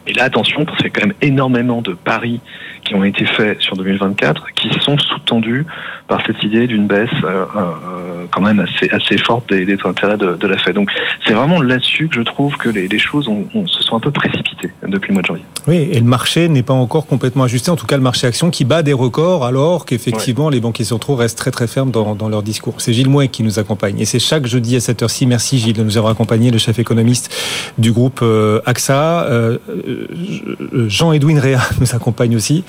Et là, attention, parce qu'il y a quand même énormément de paris qui ont été faits sur 2024 qui sont sous-tendus par cette idée d'une baisse euh, euh, quand même assez, assez forte des, des intérêts de, de, la Fed. Donc c'est vraiment là-dessus que je trouve que les, les choses ont, se sont un peu précipitées depuis le mois de janvier. Oui, et le marché n'est pas encore complètement ajusté, en tout cas le marché action qui bat des records alors qu'effectivement les banquiers centraux restent très très fermes dans, dans leur discours. C'est Gilles Mouet qui nous accompagne et c'est chaque jeudi à cette heure-ci. Merci Gilles de nous avoir accompagné, le chef économiste du groupe euh, AXA. Jean-Edwin Réa nous accompagne aussi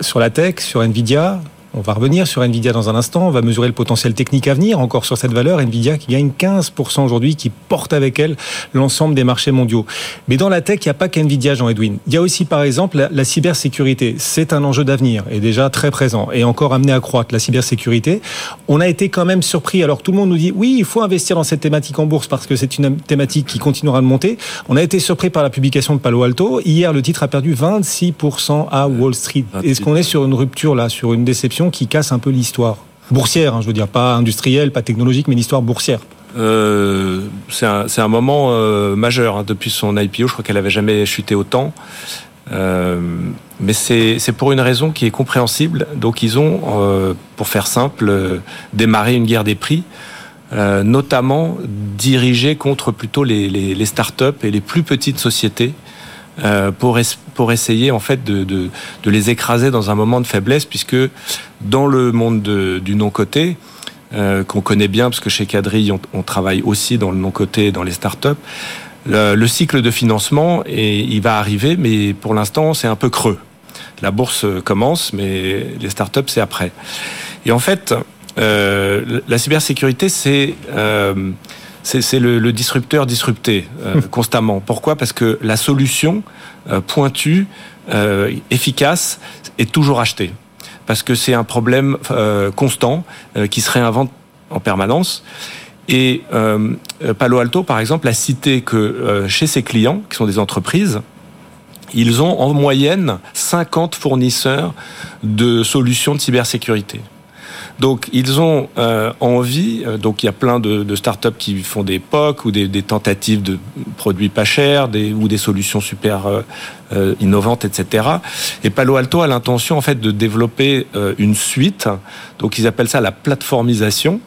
sur la tech, sur Nvidia, on va revenir sur Nvidia dans un instant. On va mesurer le potentiel technique à venir encore sur cette valeur. Nvidia qui gagne 15% aujourd'hui, qui porte avec elle l'ensemble des marchés mondiaux. Mais dans la tech, il n'y a pas qu'Nvidia, Jean-Edwin. Il y a aussi, par exemple, la, cybersécurité. C'est un enjeu d'avenir et déjà très présent et encore amené à croître. La cybersécurité, on a été quand même surpris. Alors tout le monde nous dit oui, il faut investir dans cette thématique en bourse parce que c'est une thématique qui continuera de monter. On a été surpris par la publication de Palo Alto. Hier, le titre a perdu 26% à Wall Street. Est-ce qu'on est sur une rupture là, sur une déception? Qui casse un peu l'histoire boursière, hein, je veux dire, pas industrielle, pas technologique, mais l'histoire boursière. Euh, c'est un, moment euh, majeur hein, depuis son IPO. Je crois qu'elle avait jamais chuté autant. Euh, mais c'est pour une raison qui est compréhensible. Donc ils ont, pour faire simple, démarré une guerre des prix, notamment dirigée contre plutôt les, les, les start-up et les plus petites sociétés euh, pour, pour essayer en fait de, de, de, les écraser dans un moment de faiblesse, puisque dans le monde du non-coté, euh, qu'on connaît bien, parce que chez Cadry, on, on travaille aussi dans le non-coté, dans les startups, le, le cycle de financement, et il va arriver, mais pour l'instant, c'est un peu creux. La bourse commence, mais les startups, c'est après. Et en fait, euh, la cybersécurité, c'est... Euh, c'est le, disrupteur disrupté euh, constamment. Pourquoi? Parce que la solution euh, pointue, euh, efficace, est toujours achetée. Parce que c'est un problème constant qui se réinvente en permanence. Et Palo Alto, par exemple, a cité que chez ses clients, qui sont des entreprises, ils ont en moyenne 50 fournisseurs de solutions de cybersécurité. Donc ils ont euh, envie, euh, donc il y a plein de, de startups qui font des POC ou des, des, tentatives de produits pas chers des, ou des solutions super euh, euh innovantes, etc. Et Palo Alto a l'intention en fait de développer une suite, donc ils appellent ça la plateformisation.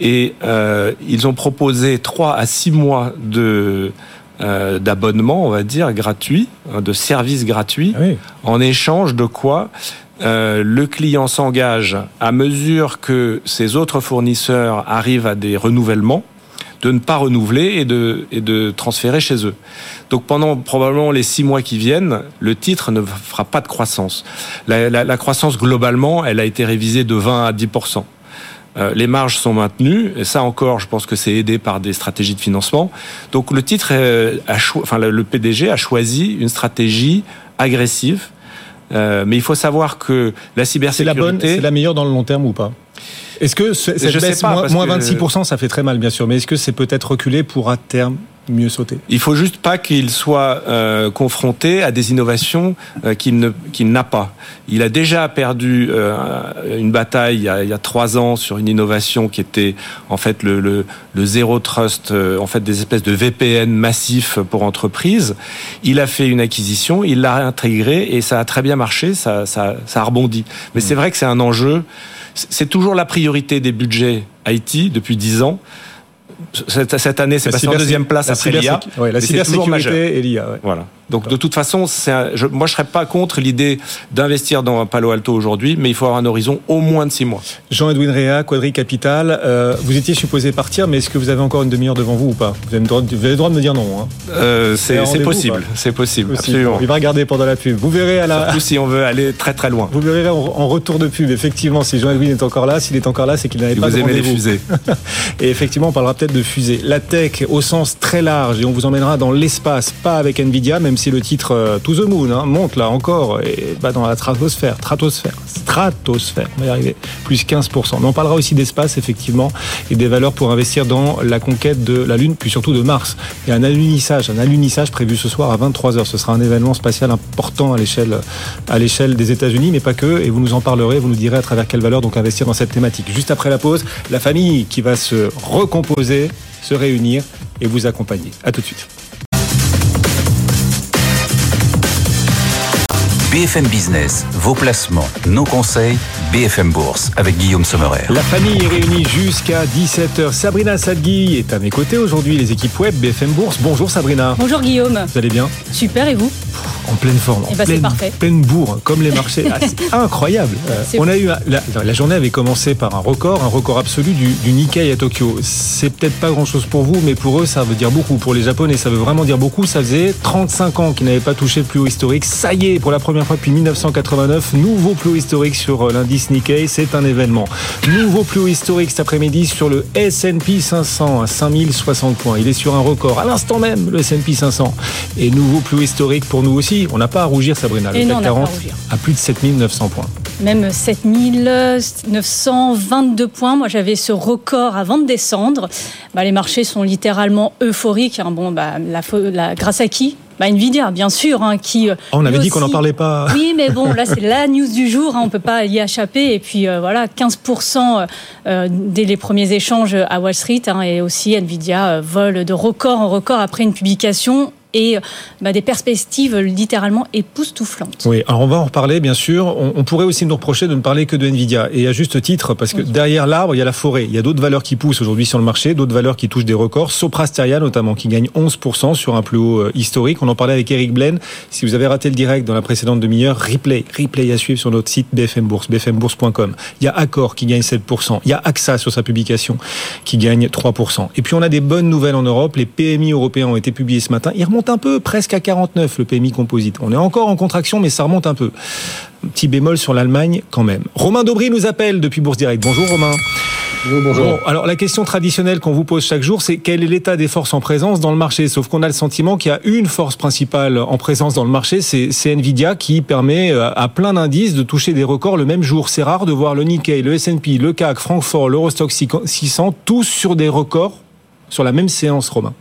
Et ils ont proposé trois à six mois de d'abonnement, on va dire, gratuit, hein, de services gratuits, ah en échange de quoi euh, le client s'engage à mesure que ses autres fournisseurs arrivent à des renouvellements de ne pas renouveler et de, et de transférer chez eux. Donc pendant probablement les six mois qui viennent, le titre ne fera pas de croissance. La, la, croissance globalement, elle a été révisée de 20 à 10 euh, les marges sont maintenues, et ça encore, je pense que c'est aidé par des stratégies de financement. Donc le titre, euh, a enfin le PDG a choisi une stratégie agressive euh, mais il faut savoir que la cybersécurité... C'est la bonne, c'est la meilleure dans le long terme ou pas? Est-ce que cette baisse, pas, moins, 26%, ça fait très mal, bien sûr, mais est-ce que c'est peut-être reculé pour à terme? Mieux sauter. Il faut juste pas qu'il soit euh, confronté à des innovations euh, qu'il n'a pas. Il a déjà perdu euh, une bataille il y, a, trois ans sur une innovation qui était en fait le, le, zéro trust, en fait des espèces de VPN massifs pour entreprises. Il a fait une acquisition, il l'a intégré et ça a très bien marché, ça, ça, ça a rebondi. Mais c'est vrai que c'est un enjeu. C'est toujours la priorité des budgets IT depuis dix ans cette, année, c'est passé en deuxième place après l'IA. la cybersécurité et l'IA. Voilà. Donc de toute façon, je, moi je serais pas contre l'idée d'investir dans Palo Alto aujourd'hui, mais il faut avoir un horizon au moins de six mois. Jean-Edwin Réa, Quadri Capital, euh, vous étiez supposé partir, mais est-ce que vous avez encore une demi-heure devant vous ou pas? Vous avez, le droit, de me dire non. Hein. Euh, c'est possible, c'est possible, absolument. Il va regarder pendant la pub. Vous verrez à la. Surtout si on veut aller très très loin. Vous verrez en, retour de pub, effectivement, si Jean-Edwin est encore là, s'il est encore là, c'est qu'il n'avait pas vous de aimez les fusées. et effectivement, on parlera peut-être de fusées. La tech au sens très large, et on vous emmènera dans l'espace, pas avec Nvidia, même si le titre euh, To the Moon hein, monte là encore et va dans la stratosphère, stratosphère, stratosphère, on va y arriver, plus 15%. Mais on parlera aussi d'espace, effectivement, et des valeurs pour investir dans la conquête de la Lune, puis surtout de Mars. Il y a un alunissage, un alunissage prévu ce soir à 23h. Ce sera un événement spatial important à l'échelle, à l'échelle des États-Unis, mais pas que. Et vous nous en parlerez, vous nous direz à travers quelle valeur donc investir dans cette thématique. Juste après la pause, la famille qui va se recomposer, se réunir et vous accompagner. À tout de suite. BFM Business, vos placements, nos conseils, BFM Bourse avec Guillaume Sommerer. La famille est réunie jusqu'à 17h. Sabrina Sadgui est à mes côtés aujourd'hui, les équipes web BFM Bourse. Bonjour Sabrina. Bonjour Guillaume. Vous allez bien? Super et vous? En pleine forme, en c'est pleine, parfait. pleine bourre, comme les marchés. Ah, c'est incroyable. Euh, on a eu un- la, la journée avait commencé par un record, un record absolu du, du Nikkei à Tokyo. C'est peut-être pas grand-chose pour vous, mais pour eux, ça veut dire beaucoup. Pour les Japonais, ça veut vraiment dire beaucoup. Ça faisait 35 ans qu'ils n'avaient pas touché le plus haut historique. Ça y est, pour la première fois depuis 1989, nouveau plus haut historique sur euh, Nikkei. C'est un événement. Nouveau plus haut historique cet après-midi sur le S&P 500 à 5060 points. Il est sur un record à l'instant même, le S&P 500. Et nouveau plus haut historique pour nous aussi. On n'a pas à rougir, Sabrina. Le Et non, CAC on n'a pas à 40 rougir. à plus de 7900 points. Même 7922 points. Moi, j'avais ce record avant de descendre. Bah, les marchés sont littéralement euphoriques. hein. Bon, bah, la- grâce à qui? Bah, Nvidia, bien sûr, hein, qui. euh, Oh, on avait dit qu'on n'en parlait pas. Oui, mais bon, là, c'est la news du jour. hein, on peut pas y échapper. Et puis, euh, voilà, 15% euh, dès les premiers échanges à Wall Street. hein, et aussi, Nvidia vole de record en record après une publication et euh, bah, des perspectives littéralement époustouflantes. Oui, alors on va en reparler, bien sûr. On, on pourrait aussi nous reprocher de ne parler que de Nvidia. Et à juste titre, parce que derrière l'arbre, il y a la forêt. Il y a d'autres valeurs qui poussent aujourd'hui sur le marché, d'autres valeurs qui touchent des records. Soprasteria, notamment, qui gagne 11% sur un plus haut euh, historique. On en parlait avec Eric Blaine. Si vous avez raté le direct dans la précédente demi-heure, replay, replay à suivre sur notre site BFM Bourse, bfmbourse.com. Il y a Accor qui gagne 7%. Il y a AXA sur sa publication qui gagne 3%. Et puis on a des bonnes nouvelles en Europe. Les PMI européens ont été publiés ce matin. Ils remontent un peu, presque à 49, le PMI composite. On est encore en contraction, mais ça remonte un peu. Petit bémol sur l'Allemagne quand même. Romain Daubry nous appelle depuis Bourse Direct. Bonjour Romain. Bon, alors la question traditionnelle qu'on vous pose chaque jour, c'est quel est l'état des forces en présence dans le marché? Sauf qu'on a le sentiment qu'il y a une force principale en présence dans le marché, c'est c'est Nvidia qui permet euh, à plein d'indices de toucher des records le même jour. C'est rare de voir le Nikkei, le S&P, le CAC, Francfort, l'Eurostock 600, tous sur des records sur la même séance, Romain.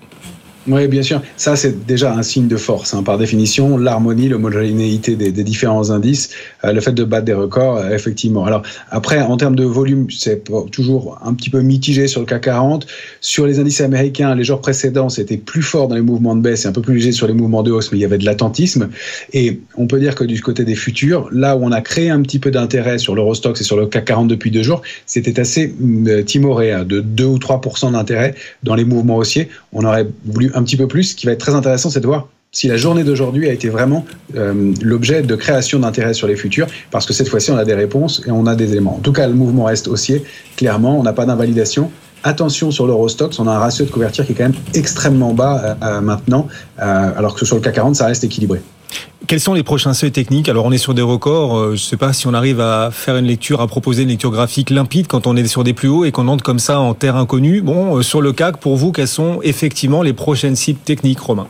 Oui, bien sûr. Ça, c'est déjà un signe de force. hein. Par définition, l'harmonie, l'homogénéité des, des différents indices, euh, le fait de battre des records, euh, effectivement. Alors, après, en termes de volume, c'est toujours un petit peu mitigé sur le CAC 40. Sur les indices américains, les jours précédents, c'était plus fort dans les mouvements de baisse et un peu plus léger sur les mouvements de hausse, mais il y avait de l'attentisme. Et on peut dire que du côté des futurs, là où on a créé un petit peu d'intérêt sur l'Eurostox et sur le CAC 40 depuis deux jours, c'était assez hum, timoré, hein, de 2 ou 3 d'intérêt dans les mouvements haussiers. On aurait voulu un petit peu plus. Ce qui va être très intéressant, c'est de voir si la journée d'aujourd'hui a été vraiment euh, l'objet de création d'intérêt sur les futurs, parce que cette fois-ci, on a des réponses et on a des éléments. En tout cas, le mouvement reste haussier, clairement, on n'a pas d'invalidation. Attention sur l'Eurostox, on a un ratio de couverture qui est quand même extrêmement bas euh, euh, maintenant, alors que sur le CAC 40, ça reste équilibré. Quels sont les prochains seuils techniques? Alors on est sur des records, euh, je ne sais pas si on arrive à faire une lecture, à proposer une lecture graphique limpide quand on est sur des plus hauts et qu'on entre comme ça en terre inconnue. Bon, euh, sur le CAC, pour vous, quelles sont effectivement les prochaines cibles techniques, Romain?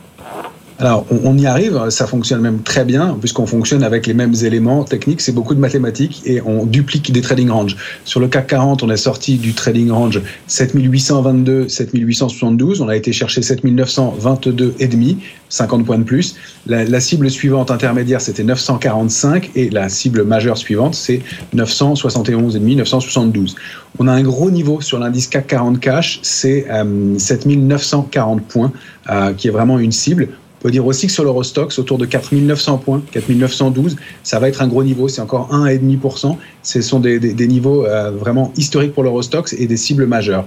Alors, on, y arrive, ça fonctionne même très bien, puisqu'on fonctionne avec les mêmes éléments techniques, c'est beaucoup de mathématiques, et on duplique des trading ranges. Sur le CAC 40, on est sorti du trading range 7822, 7872, on a été chercher 7922 et demi, 50 points de plus. La, la cible suivante intermédiaire, c'était 945, et la cible majeure suivante, c'est 971 et demi, 972. On a un gros niveau sur l'indice CAC 40 cash, c'est euh, 7940 points, euh, qui est vraiment une cible. Peut dire aussi que sur l'Eurostox, autour de 4900 points, 4912, ça va être un gros niveau, c'est encore 1,5%. Ce sont des niveaux euh, vraiment historiques pour l'Eurostox et des cibles majeures.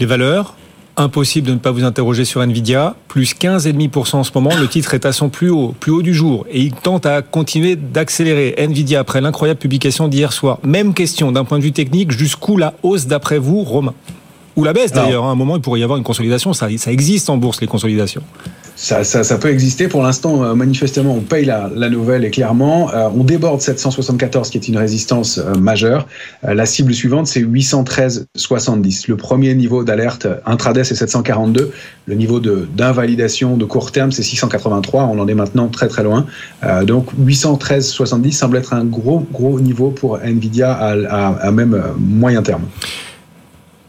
Les valeurs Impossible de ne pas vous interroger sur Nvidia, plus 15,5% en ce moment. Le titre est à son plus haut, plus haut du jour, et il tente à continuer d'accélérer. Nvidia après l'incroyable publication d'hier soir. Même question d'un point de vue technique, jusqu'où la hausse d'après vous, Romain? Ou la baisse d'ailleurs. À un moment, il pourrait y avoir une consolidation. Ça, ça existe en bourse les consolidations. ça, ça, ça, peut exister. Pour l'instant, euh, manifestement, on paye la, la nouvelle et clairement, euh, on déborde 774, qui est une résistance euh, majeure. la cible suivante, c'est 813,70. Le premier niveau d'alerte intraday, c'est 742. Le niveau d'invalidation de, court terme, c'est 683. On en est maintenant très très loin. donc 813,70 semble être un gros gros niveau pour Nvidia à, à, à même moyen terme.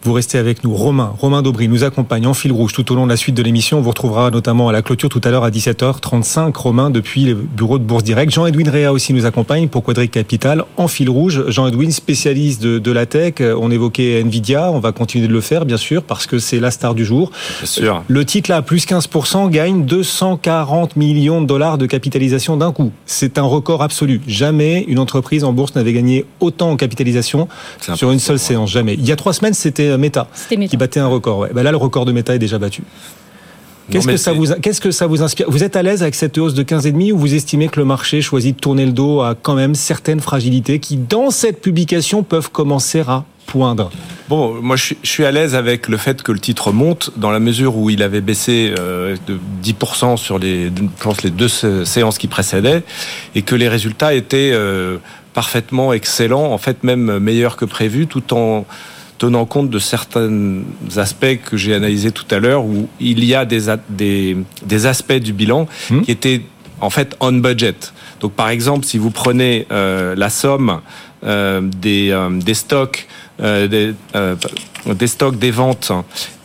Vous restez avec nous. Romain, Romain Daubry nous accompagne en fil rouge tout au long de la suite de l'émission. On vous retrouvera notamment à la clôture tout à l'heure à 17h35. Romain depuis le bureau de Bourse Direct. Jean-Edwin Réa aussi nous accompagne pour Quadric Capital en fil rouge. Jean-Edwin, spécialiste de, la tech. On évoquait Nvidia. On va continuer de le faire, bien sûr, parce que c'est la star du jour. Bien sûr. Le titre là, plus 15%, gagne 240 millions de dollars de capitalisation d'un coup. C'est un record absolu. Jamais une entreprise en bourse n'avait gagné autant en capitalisation sur une seule séance. Jamais. Il y a trois semaines, c'était Meta, qui battait un record. Ouais. Bah là, le record de Meta est déjà battu. Qu'est-ce que, ça vous, qu'est-ce que ça vous inspire? Vous êtes à l'aise avec cette hausse de 15,5 ou vous estimez que le marché choisit de tourner le dos à quand même certaines fragilités qui, dans cette publication, peuvent commencer à poindre? Bon, moi je suis à l'aise avec le fait que le titre monte dans la mesure où il avait baissé euh, de 10% sur les, je pense, les deux séances qui précédaient et que les résultats étaient euh, parfaitement excellents, en fait même meilleurs que prévu, tout en tenant compte de certains aspects que j'ai analysés tout à l'heure, où il y a des, des, des aspects du bilan hmm. qui étaient en fait on budget. Donc par exemple, si vous prenez euh, la somme euh, des, euh, des stocks des, euh, des, stocks, des ventes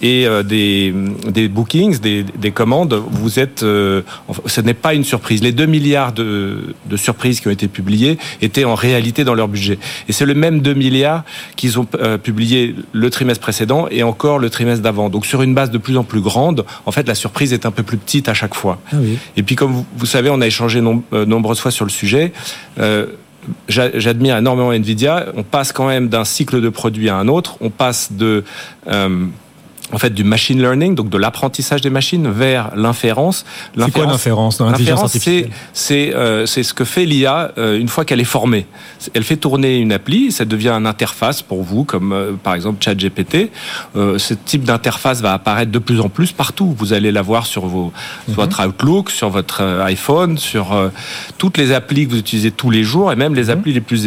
et euh, des, des bookings, des, des, commandes, vous êtes, ce n'est pas une surprise. Les 2 milliards de, de, surprises qui ont été publiées étaient en réalité dans leur budget. Et c'est le même 2 milliards qu'ils ont publié le trimestre précédent et encore le trimestre d'avant. Donc sur une base de plus en plus grande, en fait, la surprise est un peu plus petite à chaque fois. Ah oui. Et puis comme vous, vous, savez, on a échangé nombreuses fois sur le sujet. Euh, j'admire énormément Nvidia. On passe quand même d'un cycle de produits à un autre. On passe de euh, en fait du machine learning, donc de l'apprentissage des machines, vers l'inférence. C'est quoi l'inférence dans l'intelligence artificielle C'est euh, c'est ce que fait l'IA euh, une fois qu'elle est formée. Elle fait tourner une appli, ça devient une interface pour vous, comme euh, par exemple ChatGPT. Ce type d'interface va apparaître de plus en plus partout. Vous allez la voir sur, vos, sur mhm. votre Outlook, sur votre iPhone, sur toutes les applis que vous utilisez tous les jours, et même les mhm. applis les plus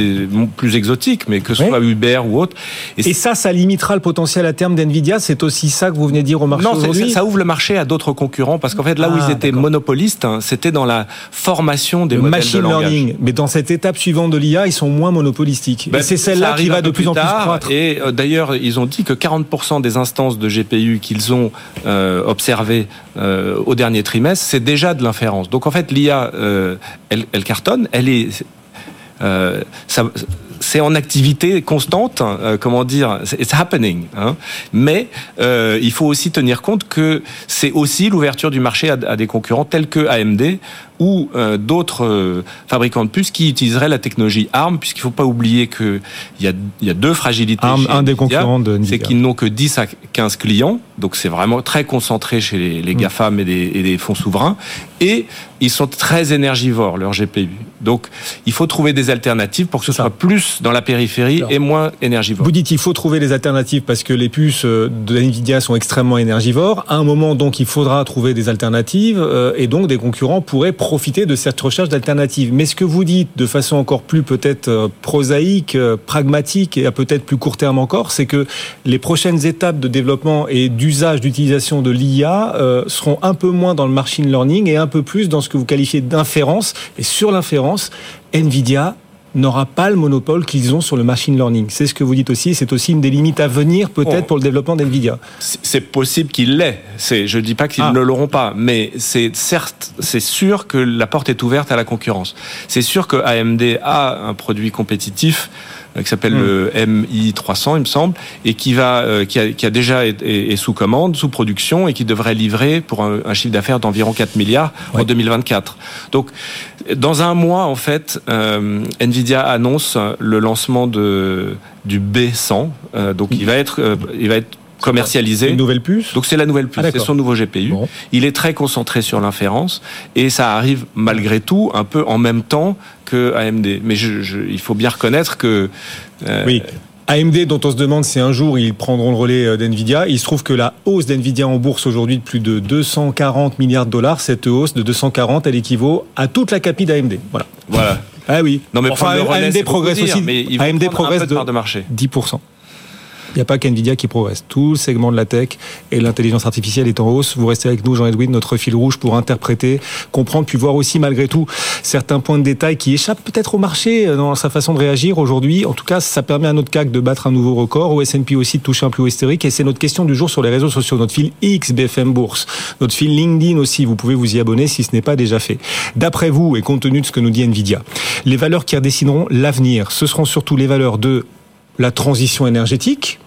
plus exotiques, mais que ce soit Uber ou autre. Et, et ça, ça limitera le potentiel à terme d'Nvidia. C'est aussi ça que vous venez de dire au marché Non, ça ouvre le marché à d'autres concurrents parce qu'en fait, là où ils ah, étaient monopolistes, hein, c'était dans la formation des le modèles machine de langage. learning. Mais dans cette étape suivante de l'IA, ils sont moins monopolistiques. Ben, c'est celle-là qui va de plus, en plus croître. Et euh, d'ailleurs, ils ont dit que 40% des instances de GPU qu'ils ont euh, observées euh, au dernier trimestre, c'est déjà de l'inférence. Donc en fait, l'IA, elle, elle cartonne, elle est ça, c'est en activité constante, euh, comment dire, it's happening. Hein. Mais euh, il faut aussi tenir compte que c'est aussi l'ouverture du marché à, à, des concurrents tels que AMD ou euh, d'autres euh, fabricants de puces qui utiliseraient la technologie ARM, puisqu'il ne faut pas oublier qu'il y a, y a deux fragilités. ARM, un des concurrents de C'est qu'ils n'ont que 10 à 15 clients, donc c'est vraiment très concentré chez les, les mm. GAFAM et des, et des fonds souverains, et ils sont très énergivores, leurs GPU. Donc il faut trouver des alternatives pour que ce soit plus dans la périphérie et moins énergivore. Vous dites qu'il faut trouver des alternatives parce que les puces euh, de Nvidia sont extrêmement énergivores. À un moment, donc, il faudra trouver des alternatives et donc des concurrents pourraient profiter de cette recherche d'alternatives. Mais ce que vous dites de façon encore plus peut-être euh, prosaïque, euh, pragmatique et à peut-être plus court terme encore, c'est que les prochaines étapes de développement et d'usage, d'utilisation de l'IA euh, seront un peu moins dans le machine learning et un peu plus dans ce que vous qualifiez d'inférence. Et sur l'inférence, Nvidia n'aura pas le monopole qu'ils ont sur le machine learning. C'est ce que vous dites aussi, c'est aussi une des limites à venir peut-être pour le développement d'NVIDIA. C'est possible qu'il l'ait, je ne dis pas qu'ils ah. ne l'auront pas, mais c'est certes, c'est sûr que la porte est ouverte à la concurrence. C'est sûr que AMD a un produit compétitif qui s'appelle le MI 300, il me semble, et qui va, euh, qui, a, qui a déjà été sous commande, sous production, et qui devrait livrer pour un, un chiffre d'affaires d'environ 4 milliards en 2024. Donc, dans un mois, en fait, euh, Nvidia annonce le lancement de du B100. Euh, donc, il va être, euh, il va être commercialisé. Une nouvelle puce? Donc c'est la nouvelle puce, ah, c'est son nouveau GPU. Il est très concentré sur l'inférence et ça arrive malgré tout un peu en même temps que AMD. Mais je, je, il faut bien reconnaître que euh, oui AMD, dont on se demande si un jour ils prendront le relais euh, d'NVIDIA, il se trouve que la hausse d'NVIDIA en bourse aujourd'hui de plus de 240 milliards de dollars, cette hausse de 240, elle équivaut à toute la capi d'AMD. Voilà. Voilà. Ah oui. Non mais enfin, prendre le relais, AMD progresse aussi. mais AMD progresse de de marché. 10%. Il n'y a pas qu'NVIDIA qui progresse. Tout le segment de la tech et l'intelligence artificielle est en hausse. Vous restez avec nous, Jean-Edwin, notre fil rouge pour interpréter, comprendre, puis voir aussi malgré tout certains points de détail qui échappent peut-être au marché euh, dans sa façon de réagir aujourd'hui. En tout cas, ça permet à notre CAC de battre un nouveau record, au S&P aussi de toucher un plus haut historique. Et c'est notre question du jour sur les réseaux sociaux, notre fil X BFM Bourse, notre fil LinkedIn aussi. Vous pouvez vous y abonner si ce n'est pas déjà fait. D'après vous, et compte tenu de ce que nous dit Nvidia, les valeurs qui redessineront l'avenir, ce seront surtout les valeurs de la transition énergétique,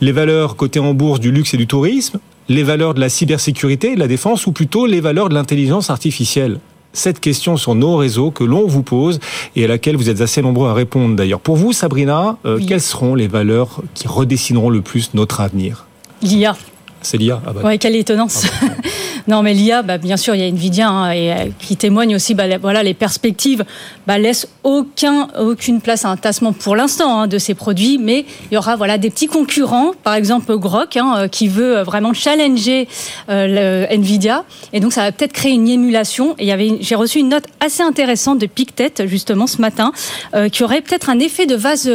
les valeurs cotées en bourse du luxe et du tourisme, les valeurs de la cybersécurité et de la défense, ou plutôt les valeurs de l'intelligence artificielle? Cette question sur nos réseaux que l'on vous pose et à laquelle vous êtes assez nombreux à répondre d'ailleurs. Pour vous, Sabrina, euh, Oui. quelles seront les valeurs qui redessineront le plus notre avenir? L'IA. C'est l'IA ah bah, Ouais, quelle étonnance. non, mais l'IA, bah, bien sûr, il y a Nvidia hein, et, euh, qui témoigne aussi, bah, la- voilà, les perspectives bah, laissent aucun, aucune place à un tassement pour l'instant hein, de ces produits, mais il y aura voilà des petits concurrents, par exemple Grok, hein, euh, qui veut euh, vraiment challenger euh, le Nvidia, et donc ça va peut-être créer une émulation. Et j'ai reçu une note assez intéressante de Pictet justement ce matin, euh, qui aurait peut-être un effet de vase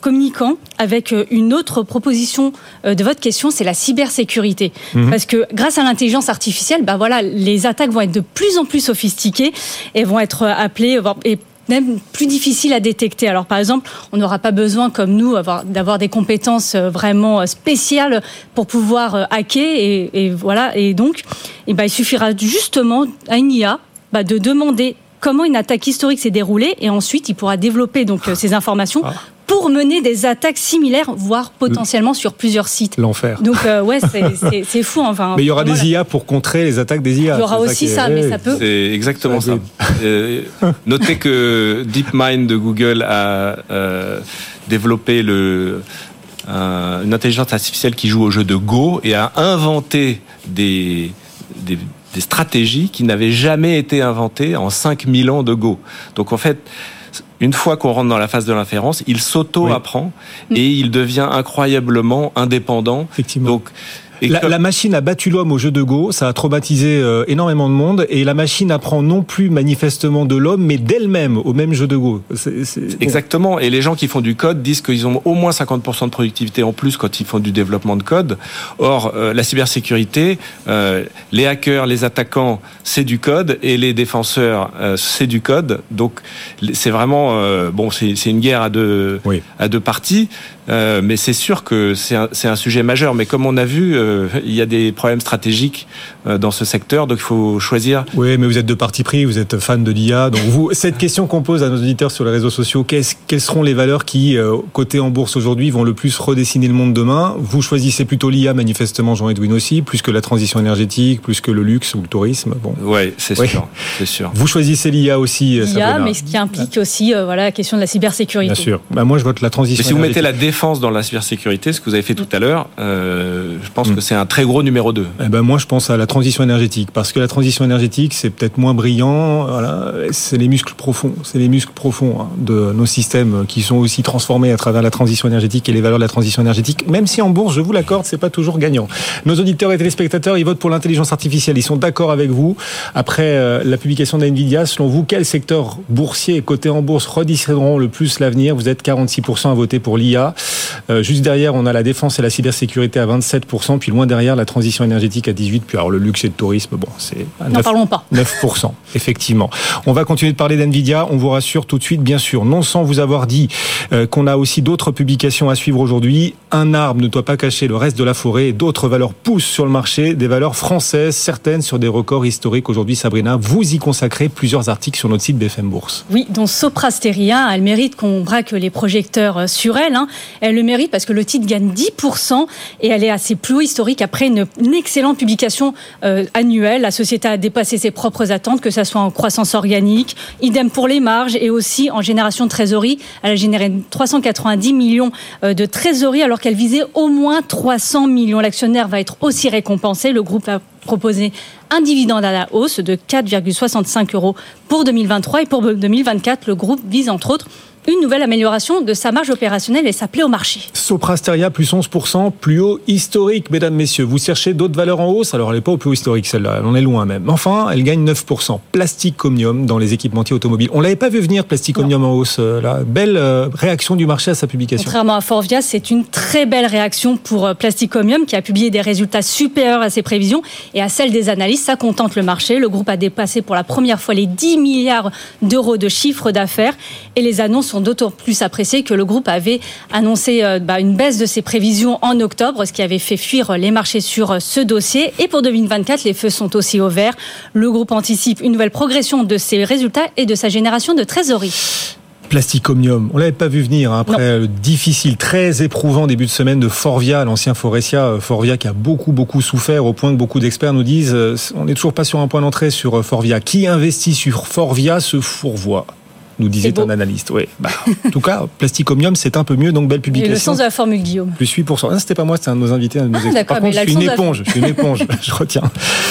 communicant avec euh, une autre proposition euh, de votre question, c'est la cybersécurité. Mhm. Parce que grâce à l'intelligence artificielle, bah voilà, les attaques vont être de plus en plus sophistiquées et vont être euh, appelées et même plus difficiles à détecter. Alors par exemple, on n'aura pas besoin, comme nous, avoir- d'avoir des compétences vraiment spéciales pour pouvoir hacker et, et voilà. Et donc, eh ben, il suffira justement à une IA bah, de demander comment une attaque historique s'est déroulée et ensuite il pourra développer donc ces informations Ah. Pour mener des attaques similaires, voire potentiellement sur plusieurs sites. l'enfer. Donc euh, ouais, c'est- fou. Enfin, Mais il y aura des IA pour contrer les attaques des IA. Il y aura aussi est- ça, mais ça peut. C'est exactement Ça, ça. Euh, notez que DeepMind de Google a euh, développé le, une intelligence artificielle qui joue au jeu de Go et a inventé des, des, des stratégies qui n'avaient jamais été inventées en 5000 ans de Go. Donc en fait, une fois qu'on rentre dans la phase de l'inférence, il s'auto-apprend et il devient incroyablement indépendant. Effectivement. Donc, et La, machine a battu l'homme au jeu de Go, ça a traumatisé euh, énormément de monde, et la machine apprend non plus manifestement de l'homme, mais d'elle-même au même jeu de Go. Exactement. Et les gens qui font du code disent qu'ils ont au moins 50% de productivité en plus quand ils font du développement de code. Or, euh, la cybersécurité, euh, les hackers, les attaquants, c'est du code, et les défenseurs, c'est du code. Donc, c'est vraiment bon. C'est c'est une guerre à deux Oui. à deux parties. Euh, mais c'est sûr que c'est un, sujet majeur. Mais comme on a vu, euh, il y a des problèmes stratégiques dans ce secteur, donc il faut choisir. Oui, mais vous êtes de parti pris, vous êtes fan de l'IA. Donc, vous, cette question qu'on pose à nos auditeurs sur les réseaux sociaux, quelles seront les valeurs qui, euh, cotées en bourse aujourd'hui, vont le plus redessiner le monde demain? Vous choisissez plutôt l'IA, manifestement, Jean-Edwin aussi, plus que la transition énergétique, plus que le luxe ou le tourisme. Bon. Ouais, c'est Oui. sûr, c'est sûr. Vous choisissez l'IA aussi, euh, l'IA, mais ce qui implique aussi euh, voilà, la question de la cybersécurité. Bien sûr. Bah, moi, je vote la transition Mais si vous mettez la défense dans la cybersécurité, ce que vous avez fait tout à l'heure, euh, je pense Mm. que c'est un très gros numéro 2. Eh ben moi, je pense à la transition énergétique parce que la transition énergétique, c'est peut-être moins brillant. Voilà, c'est les muscles profonds, c'est les muscles profonds hein, de nos systèmes qui sont aussi transformés à travers la transition énergétique et les valeurs de la transition énergétique. Même si en bourse, je vous l'accorde, c'est pas toujours gagnant. Nos auditeurs et téléspectateurs, ils votent pour l'intelligence artificielle. Ils sont d'accord avec vous. Après euh, la publication d'Nvidia, selon vous, quel secteur boursier coté en bourse rediscuteront le plus l'avenir? Vous êtes 46% à voter pour l'IA. Euh, juste derrière, on a la défense et la cybersécurité à 27%, puis loin derrière, la transition énergétique à 18%, puis alors le luxe et le tourisme, bon, c'est N'en 9%. parlons pas. 9%, effectivement. On va continuer de parler d'NVIDIA. On vous rassure tout de suite, bien sûr, non sans vous avoir dit euh, qu'on a aussi d'autres publications à suivre aujourd'hui. Un arbre ne doit pas cacher le reste de la forêt. D'autres valeurs poussent sur le marché, des valeurs françaises, certaines sur des records historiques. Aujourd'hui, Sabrina, vous y consacrez plusieurs articles sur notre site BFM Bourse. Oui, dont Soprasteria, elle mérite qu'on braque les projecteurs euh, sur elle. hein. Elle le mérite parce que le titre gagne 10% et elle est à ses plus hauts historiques après une, une excellente publication euh, annuelle. La société a dépassé ses propres attentes, que ce soit en croissance organique, idem pour les marges et aussi en génération de trésorerie. Elle a généré 390 millions euh, de trésorerie alors qu'elle visait au moins 300 millions. L'actionnaire va être aussi récompensé. Le groupe a proposé un dividende à la hausse de 4,65 euros pour 2023 et pour 2024, le groupe vise entre autres une nouvelle amélioration de sa marge opérationnelle et sa plaît au marché. Soprasteria plus 11%, plus haut historique, mesdames, messieurs. Vous cherchez d'autres valeurs en hausse? Alors, elle n'est pas au plus haut historique, celle-là. Elle en est loin même. Enfin, elle gagne 9%. Plastic Omnium dans les équipementiers automobiles. On l'avait pas vu venir, Plastic Omnium en hausse. Euh, là. Belle euh, réaction du marché à sa publication. Contrairement à Forvia, c'est une très belle réaction pour euh, Plastic Omnium qui a publié des résultats supérieurs à ses prévisions et à celles des analystes. Ça contente le marché. Le groupe a dépassé pour la première fois les 10 milliards d'euros de chiffre d'affaires et les annonces sont d'autant plus appréciées que le groupe avait annoncé bah, une baisse de ses prévisions en octobre, ce qui avait fait fuir les marchés sur ce dossier. Et pour 2024, les feux sont aussi au vert. Le groupe anticipe une nouvelle progression de ses résultats et de sa génération de trésorerie. Plasticomium, on l'avait pas vu venir hein, après le difficile, très éprouvant début de semaine de Forvia, l'ancien Forestia, euh, Forvia qui a beaucoup beaucoup souffert au point que beaucoup d'experts nous disent euh, on n'est toujours pas sur un point d'entrée sur euh, Forvia. Qui investit sur Forvia se fourvoie nous disait un analyste. Oui. Bah, en tout cas, Plasticomium, c'est un peu mieux, donc belle publication. Et le sens de la formule, Guillaume. Plus 8%. Ah, c'était pas moi, c'était un de nos invités. Un de nos ah, Par contre, je suis une éponge. Je suis une éponge. je retiens.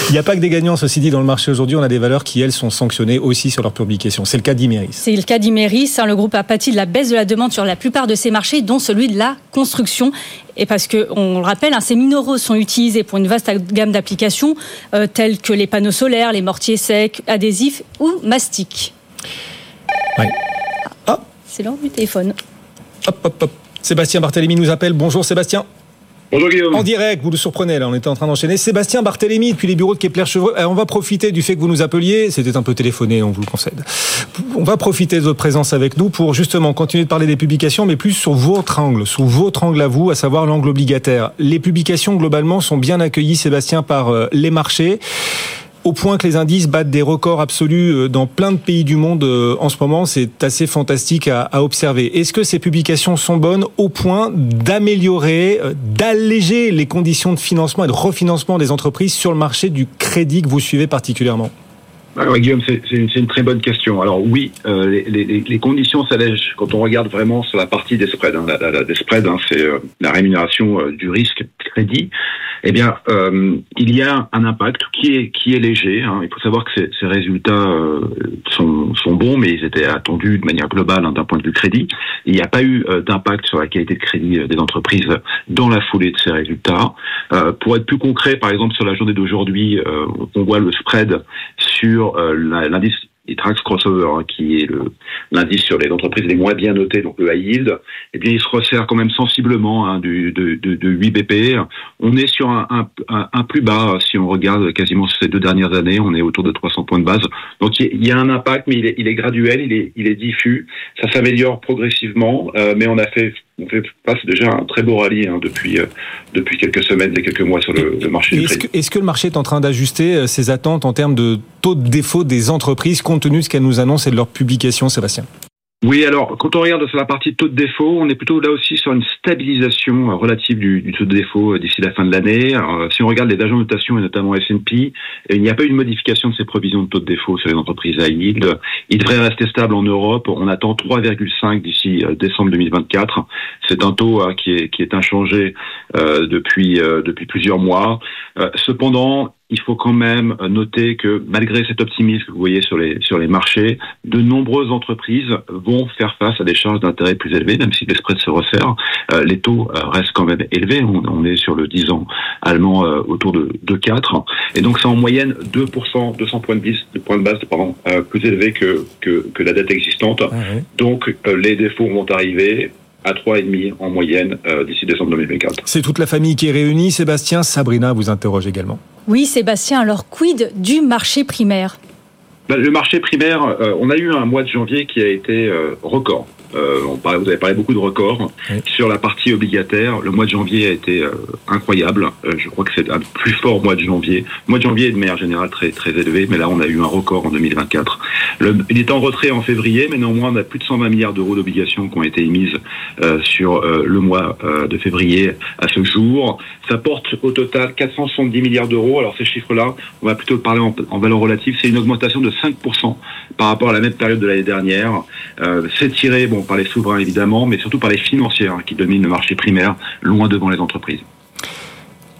Il n'y a pas que des gagnants, ceci dit, dans le marché aujourd'hui. On a des valeurs qui, elles, sont sanctionnées aussi sur leur publication. C'est le cas d'Imeris. C'est le cas d'Imeris. Hein, le groupe a pâti de la baisse de la demande sur la plupart de ses marchés, dont celui de la construction. Et parce que, on le rappelle, hein, ces minéraux sont utilisés pour une vaste gamme d'applications, euh, telles que les panneaux solaires, les mortiers secs, adhésifs ou mastiques. Oui. C'est l'heure du téléphone. Hop, hop, hop. Sébastien Barthélémy nous appelle. Bonjour Sébastien. Bonjour Guillaume. En direct, vous le surprenez là, on était en train d'enchaîner. Sébastien Barthélémy depuis les bureaux de Kepler Chevreux. on va profiter du fait que vous nous appeliez, c'était un peu téléphoné, on vous le concède. On va profiter de votre présence avec nous pour justement continuer de parler des publications, mais plus sur votre angle, sur votre angle à vous, à savoir l'angle obligataire. Les publications globalement sont bien accueillies, Sébastien, par euh, les marchés au point que les indices battent des records absolus euh, dans plein de pays du monde euh, en ce moment. C'est assez fantastique à, observer. Est-ce que ces publications sont bonnes au point d'améliorer, euh, d'alléger les conditions de financement et de refinancement des entreprises sur le marché du crédit que vous suivez particulièrement? Alors Guillaume, c'est une, très bonne question. Alors oui, les, conditions s'allègent quand on regarde vraiment sur la partie des spreads. Hein. La, des spreads, hein, c'est la rémunération du risque crédit eh bien, euh, il y a un impact qui est qui est léger. Hein. Il faut savoir que ces, ces résultats euh, sont, sont bons, mais ils étaient attendus de manière globale hein, d'un point de vue crédit. Il n'y a pas eu euh, d'impact sur la qualité de crédit des entreprises dans la foulée de ces résultats. pour être plus concret, par exemple, sur la journée d'aujourd'hui, on voit le spread sur l'indice et Trax Crossover, hein, qui est l'indice sur les entreprises les moins bien notées, donc le high yield, eh bien, il se resserre quand même sensiblement hein, du, de, de, de, 8 BP. On est sur un, un, un, plus bas, si on regarde quasiment ces deux dernières années, on est autour de 300 points de base. Donc il y a un impact, mais il est, il est graduel, il est, il est diffus, ça s'améliore progressivement, euh, mais on a fait on fait face déjà un très beau rallye hein, depuis, euh, depuis quelques semaines et quelques mois sur le, marché. Est-ce que, est que, le marché est en train d'ajuster euh, ses attentes en termes de taux de défaut des entreprises compte tenu de ce qu'elles nous annoncent et de leur publication, Sébastien? Oui, alors quand on regarde sur la partie taux de défaut, on est plutôt là aussi sur une stabilisation euh, relative du, taux de défaut euh, d'ici la fin de l'année. Si on regarde les agents de notation et notamment S&P, il n'y a pas eu de modification de ces provisions de taux de défaut sur les entreprises à yield. Il devrait rester stable en Europe. On attend 3,5 d'ici euh, décembre 2024. C'est un taux qui est, qui est inchangé depuis plusieurs mois. cependant, il faut quand même noter que malgré cet optimisme que vous voyez sur les, sur les marchés, de nombreuses entreprises vont faire face à des charges d'intérêt plus élevées, même si les spreads se resserrent. Euh, les taux euh, restent quand même élevés. On, est sur le 10 ans allemand euh, autour de, de 4. Et donc c'est en moyenne 2%, 200 points de, base, de points de base pardon, plus élevé que, que, que, la dette existante. Ah donc les défauts vont arriver à 3,5 en moyenne d'ici décembre 2024. C'est toute la famille qui est réunie. Sébastien, Sabrina vous interroge également. Oui, Sébastien, alors quid du marché primaire? Ben, Le marché primaire, euh, on a eu un mois de janvier qui a été euh, record. Euh, on parlait, vous avez parlé beaucoup de records. Sur la partie obligataire, le mois de janvier a été euh, incroyable. Euh, je crois que c'est un plus fort mois de janvier. Le mois de janvier est de manière générale très, très élevé, mais là on a eu un record en 2024. Le, il est en retrait en février, mais néanmoins on a plus de 120 milliards d'euros d'obligations qui ont été émises euh, sur le mois de février à ce jour. Ça porte au total 470 milliards d'euros. Alors ces chiffres-là, on va plutôt parler en, en valeur relative. C'est une augmentation de 5% par rapport à la même période de l'année dernière. c'est tiré, bon, par les souverains évidemment, mais surtout par les financières qui dominent le marché primaire, loin devant les entreprises.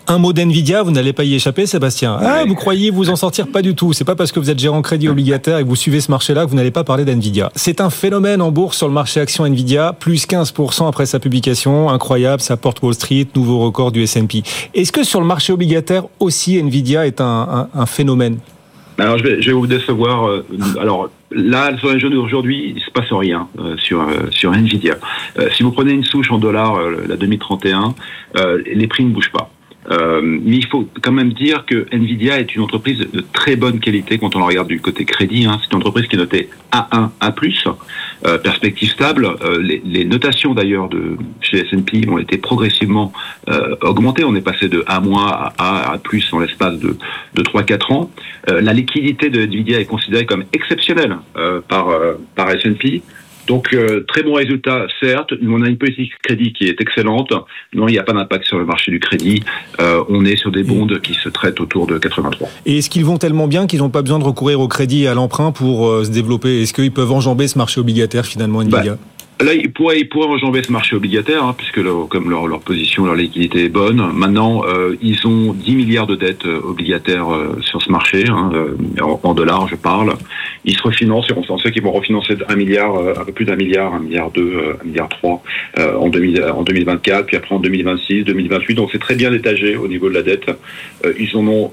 Un mot d'Nvidia, vous n'allez pas y échapper, Sébastien. Ah, vous croyez vous en sortir Pas du tout. C'est pas parce que vous êtes gérant crédit obligataire et que vous suivez ce marché-là que vous n'allez pas parler d'Nvidia. C'est un phénomène en bourse sur le marché action Nvidia, plus 15% après sa publication. Incroyable, ça porte Wall Street, nouveau record du S&P. Est-ce que sur le marché obligataire aussi, Nvidia est un, phénomène? Alors je vais, je vais vous décevoir. Euh, alors là, sur les jeunes d'aujourd'hui, il se passe rien euh, sur euh, sur Nvidia. si vous prenez une souche en dollars, la 2031, les prix ne bougent pas. Euh, mais il faut quand même dire que Nvidia est une entreprise de très bonne qualité quand on la regarde du côté crédit. Hein. C'est une entreprise qui est notée A1, A+, euh, perspective stable. Euh, les, les, notations d'ailleurs de chez S&P ont été progressivement euh, augmentées. On est passé de A- à A, A+, en l'espace de, de 3-4 ans. Euh, la liquidité de Nvidia est considérée comme exceptionnelle par, par S&P. Donc euh, très bon résultat, certes. On a une politique crédit qui est excellente. Non, il n'y a pas d'impact sur le marché du crédit. Euh, on est sur des bonds qui se traitent autour de 83. Et est-ce qu'ils vont tellement bien qu'ils n'ont pas besoin de recourir au crédit et à l'emprunt pour euh, se développer? Est-ce qu'ils peuvent enjamber ce marché obligataire finalement, Nvidia? Bah, Là, ils pourraient, ils pourraient enjamber ce marché obligataire, hein, puisque comme leur, leur, position, leur liquidité est bonne. Maintenant, euh, ils ont 10 milliards de dettes euh, obligataires euh, sur ce marché, hein, en, dollars, je parle. Ils se refinancent, et on sait qu'ils vont refinancer un milliard, un peu plus d'un milliard, un milliard deux, un milliard trois en, 2000, en 2024, puis après en 2026, 2028. Donc c'est très bien étagé au niveau de la dette. ils en ont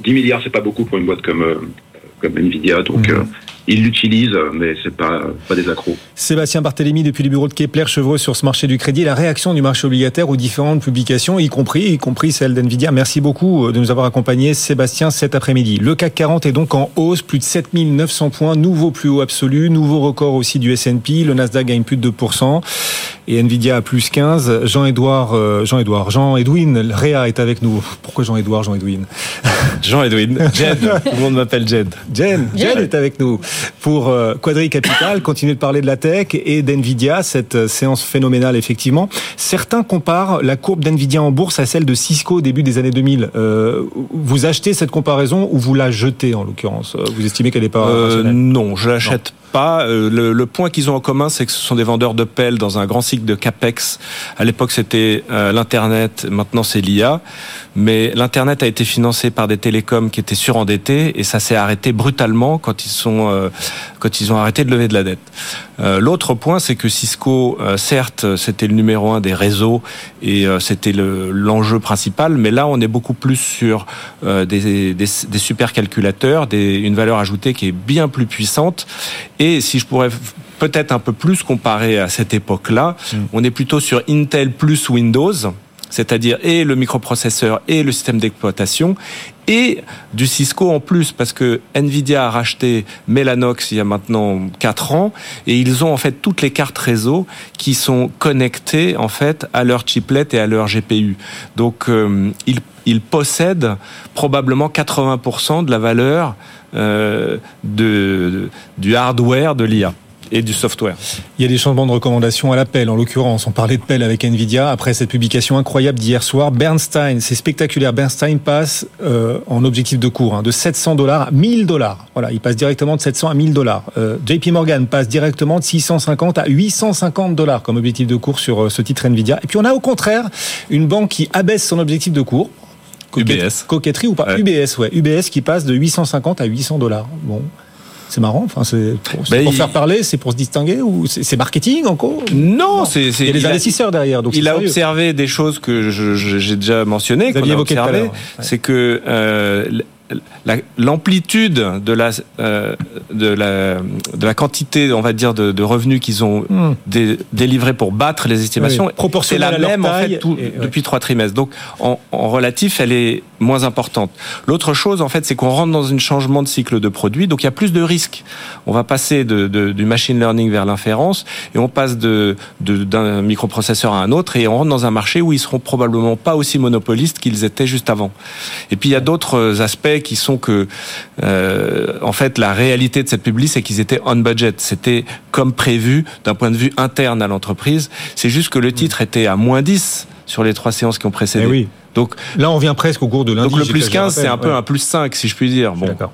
10 milliards, c'est pas beaucoup pour une boîte comme comme Nvidia, donc. Mmh ils l'utilisent, mais c'est pas pas des accros. Sébastien Barthélémy depuis les bureaux de Kepler chevreux sur ce marché du crédit, la réaction du marché obligataire aux différentes publications, y compris y compris celle d'Nvidia. Merci beaucoup euh, de nous avoir accompagnés, Sébastien, cet après-midi. Le CAC 40 est donc en hausse, plus de 7900 points, nouveau plus haut absolu, nouveau record aussi du S&P. Le Nasdaq gagne plus de 2% et Nvidia à plus 15. Jean-Édouard, euh, Jean-Édouard, Jean-Edwin Réa est avec nous. Pourquoi Jean-Édouard, Jean-Edwin Jean-Edwin, Jed, tout le monde m'appelle Jed. Jed, Jed est avec nous pour euh, Quadri Capital, continuer de parler de la tech et d'Nvidia, cette euh, séance phénoménale effectivement. Certains comparent la courbe d'Nvidia en bourse à celle de Cisco au début des années 2000. Euh, vous achetez cette comparaison ou vous la jetez en l'occurrence? Vous estimez qu'elle n'est pas euh, Non, je l'achète pas. Le, le, point qu'ils ont en commun, c'est que ce sont des vendeurs de pelles dans un grand cycle de capex. À l'époque, c'était l'internet. Maintenant, c'est l'IA. Mais l'internet a été financé par des télécoms qui étaient surendettés et ça s'est arrêté brutalement quand ils sont quand ils ont arrêté de lever de la dette. Euh, l'autre point, c'est que Cisco, euh, certes, c'était le numéro un des réseaux et euh, c'était l'enjeu principal, mais là, on est beaucoup plus sur des, des, supercalculateurs, des, une valeur ajoutée qui est bien plus puissante. Et si je pourrais peut-être un peu plus comparer à cette époque-là, mm. on est plutôt sur Intel plus Windows c'est-à-dire et le microprocesseur et le système d'exploitation, et du Cisco en plus, parce que Nvidia a racheté Mellanox il y a maintenant 4 ans, et ils ont en fait toutes les cartes réseau qui sont connectées en fait à leur chiplet et à leur GPU. Donc euh, ils, ils, possèdent probablement 80% de la valeur euh, de, du hardware de l'IA et du software. Il y a des changements de recommandations à l'appel. En l'occurrence, on parlait de pelle avec Nvidia. Après cette publication incroyable d'hier soir, Bernstein, c'est spectaculaire. Bernstein passe euh, en objectif de cours hein, de 700 dollars à 1000 dollars. Voilà, il passe directement de 700 à 1000 dollars. Euh, JP Morgan passe directement de 650 à 850 dollars comme objectif de cours sur ce titre Nvidia. Et puis on a au contraire une banque qui abaisse son objectif de cours. UBS. Coquetterie ou pas UBS, ouais. UBS qui passe de 850 à 800 dollars. Bon. C'est marrant. Enfin, c'est pour, pour faire parler, c'est pour se distinguer ou c'est marketing encore Non, c'est il y a des investisseurs derrière. Donc il a observé des choses que j'ai déjà mentionnées. Vous aviez évoqué C'est que euh, l'amplitude de la, euh, de la de la quantité, on va dire, de, de revenus qu'ils ont hmm. délivré pour battre les estimations, c'est la même en fait depuis trois trimestres. Donc en, en, relatif, elle est moins importante. L'autre chose, en fait, c'est qu'on rentre dans un changement de cycle de produit, donc il y a plus de risques. On va passer de, de du machine learning vers l'inférence et on passe de d'un microprocesseur à un autre et on rentre dans un marché où ils seront probablement pas aussi monopolistes qu'ils étaient juste avant. Et puis il y a d'autres aspects qui sont que, euh, en fait, la réalité de cette publicité, c'est qu'ils étaient on budget. C'était comme prévu d'un point de vue interne à l'entreprise. C'est juste que le titre était à moins 10 sur les trois séances qui ont précédé. Eh oui. Donc là, on vient presque au cours de lundi. Donc le plus 15, c'est un peu un plus 5, si je puis dire. Bon. D'accord.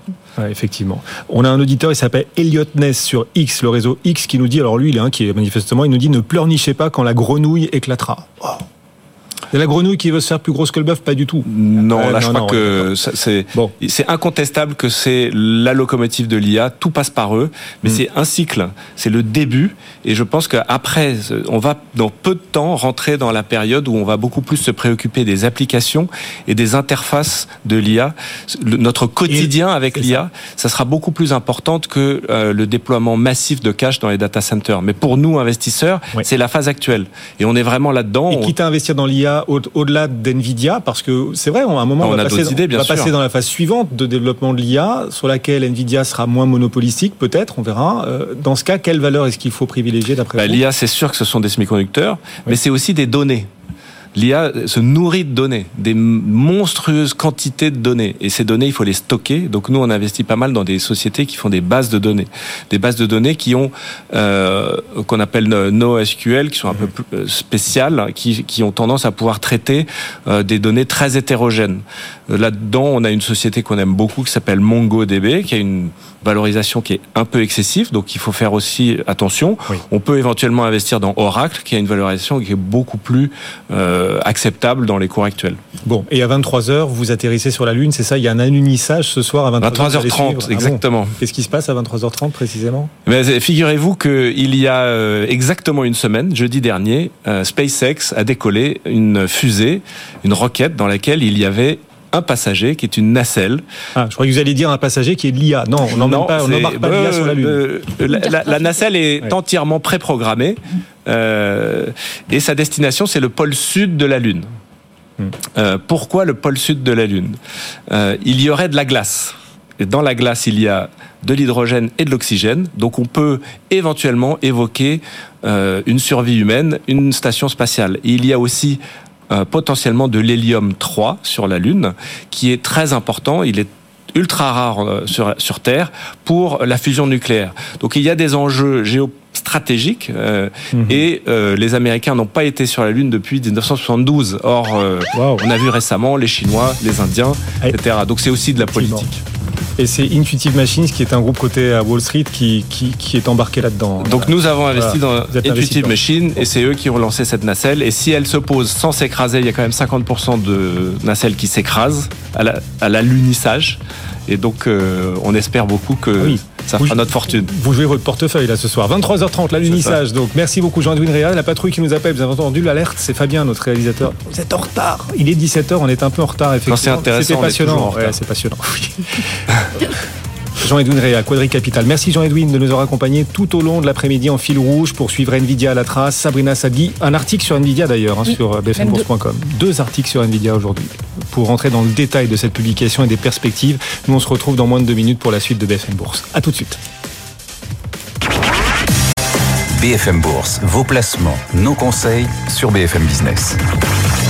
effectivement. On a un auditeur, il s'appelle Elliot Ness sur X, le réseau X, qui nous dit, alors lui, il est inquiet, manifestement, il nous dit ne pleurnichez pas quand la grenouille éclatera. Oh. Et la grenouille qui veut se faire plus grosse que le bœuf, pas du tout. Non, euh, là je crois que c'est bon. incontestable que c'est la locomotive de l'IA, tout passe par eux, mais mm. c'est un cycle, c'est le début, et je pense qu'après, on va dans peu de temps rentrer dans la période où on va beaucoup plus se préoccuper des applications et des interfaces de l'IA. Notre quotidien avec l'IA, ça. sera beaucoup plus importante que euh, le déploiement massif de cash dans les data centers. Mais pour nous investisseurs, c'est la phase actuelle, et on est vraiment là-dedans. Et quitte à investir dans l'IA au-delà d'NVIDIA Parce que c'est vrai, à un moment, on, va, passer, va passer, dans la phase suivante de développement de l'IA, sur laquelle NVIDIA sera moins monopolistique, peut-être, on verra. Euh, dans ce cas, quelle valeur est-ce qu'il faut privilégier d'après bah, vous? L'IA, c'est sûr que ce sont des semi-conducteurs, mais c'est aussi des données l'IA se nourrit de données, des monstrueuses quantités de données. Et ces données, il faut les stocker. Donc nous, on investit pas mal dans des sociétés qui font des bases de données. Des bases de données qui ont, euh, qu'on appelle NoSQL, qui sont un peu plus euh, spéciales, qui, qui ont tendance à pouvoir traiter euh, des données très hétérogènes. Euh, là-dedans, on a une société qu'on aime beaucoup qui s'appelle MongoDB, qui a une valorisation qui est un peu excessive, donc il faut faire aussi attention. On peut éventuellement investir dans Oracle, qui a une valorisation qui est beaucoup plus euh, acceptable dans les cours actuels. Bon, et à 23h, vous atterrissez sur la Lune, c'est ça? Il y a un alunissage ce soir à 23h30. 23h30, exactement. Qu'est-ce qui se passe à 23h30 précisément? Mais Figurez-vous qu'il y a euh, exactement une semaine, jeudi dernier, euh, SpaceX a décollé une fusée, une roquette dans laquelle il y avait un passager qui est une nacelle. Ah, je croyais que vous alliez dire un passager qui est l'IA. Non, on n'embarque pas, pas l'IA sur la Lune. Euh, la, nacelle est entièrement préprogrammée euh, et sa destination, c'est le pôle sud de la Lune. Hmm. Euh, pourquoi le pôle sud de la Lune? Il y aurait de la glace. Et dans la glace, il y a de l'hydrogène et de l'oxygène. Donc on peut éventuellement évoquer une survie humaine, une station spatiale. il y a aussi euh, potentiellement de l'hélium 3 sur la Lune, qui est très important. Il est ultra rare euh, sur, sur Terre pour la fusion nucléaire. Donc il y a des enjeux géostratégiques euh, mhm. et les Américains n'ont pas été sur la Lune depuis 1972. Or, on a vu récemment les Chinois, les Indiens, etc. Donc c'est aussi de la politique. Et c'est Intuitive Machines qui est un groupe côté à Wall Street qui, qui, est embarqué là-dedans. Donc nous avons investi dans Intuitive Machines et c'est eux qui ont lancé cette nacelle. Et si elle se pose sans s'écraser, il y a quand même 50% de nacelles qui s'écrasent à l'alunissage. Et donc, euh, on espère beaucoup que ça fera notre fortune. Vous jouez votre portefeuille là ce soir. 23h30, l'alunissage. Donc, merci beaucoup Jean-Edwin Réal. La patrouille qui nous appelle, vous avez entendu l'alerte, c'est Fabien, notre réalisateur. Vous êtes en retard. Il est 17h, on est un peu en retard, effectivement. C'est intéressant. passionnant. c'est passionnant. Jean-Edwin Réa, Quadri Capital. Merci Jean-Edwin de nous avoir accompagnés tout au long de l'après-midi en fil rouge pour suivre Nvidia à la trace. Sabrina Sadi, un article sur Nvidia d'ailleurs, hein, sur bfmbourse.com. Deux articles sur Nvidia aujourd'hui. Pour rentrer dans le détail de cette publication et des perspectives, nous on se retrouve dans moins de deux minutes pour la suite de BFM Bourse. A tout de suite. BFM Bourse, vos placements, nos conseils sur BFM Business.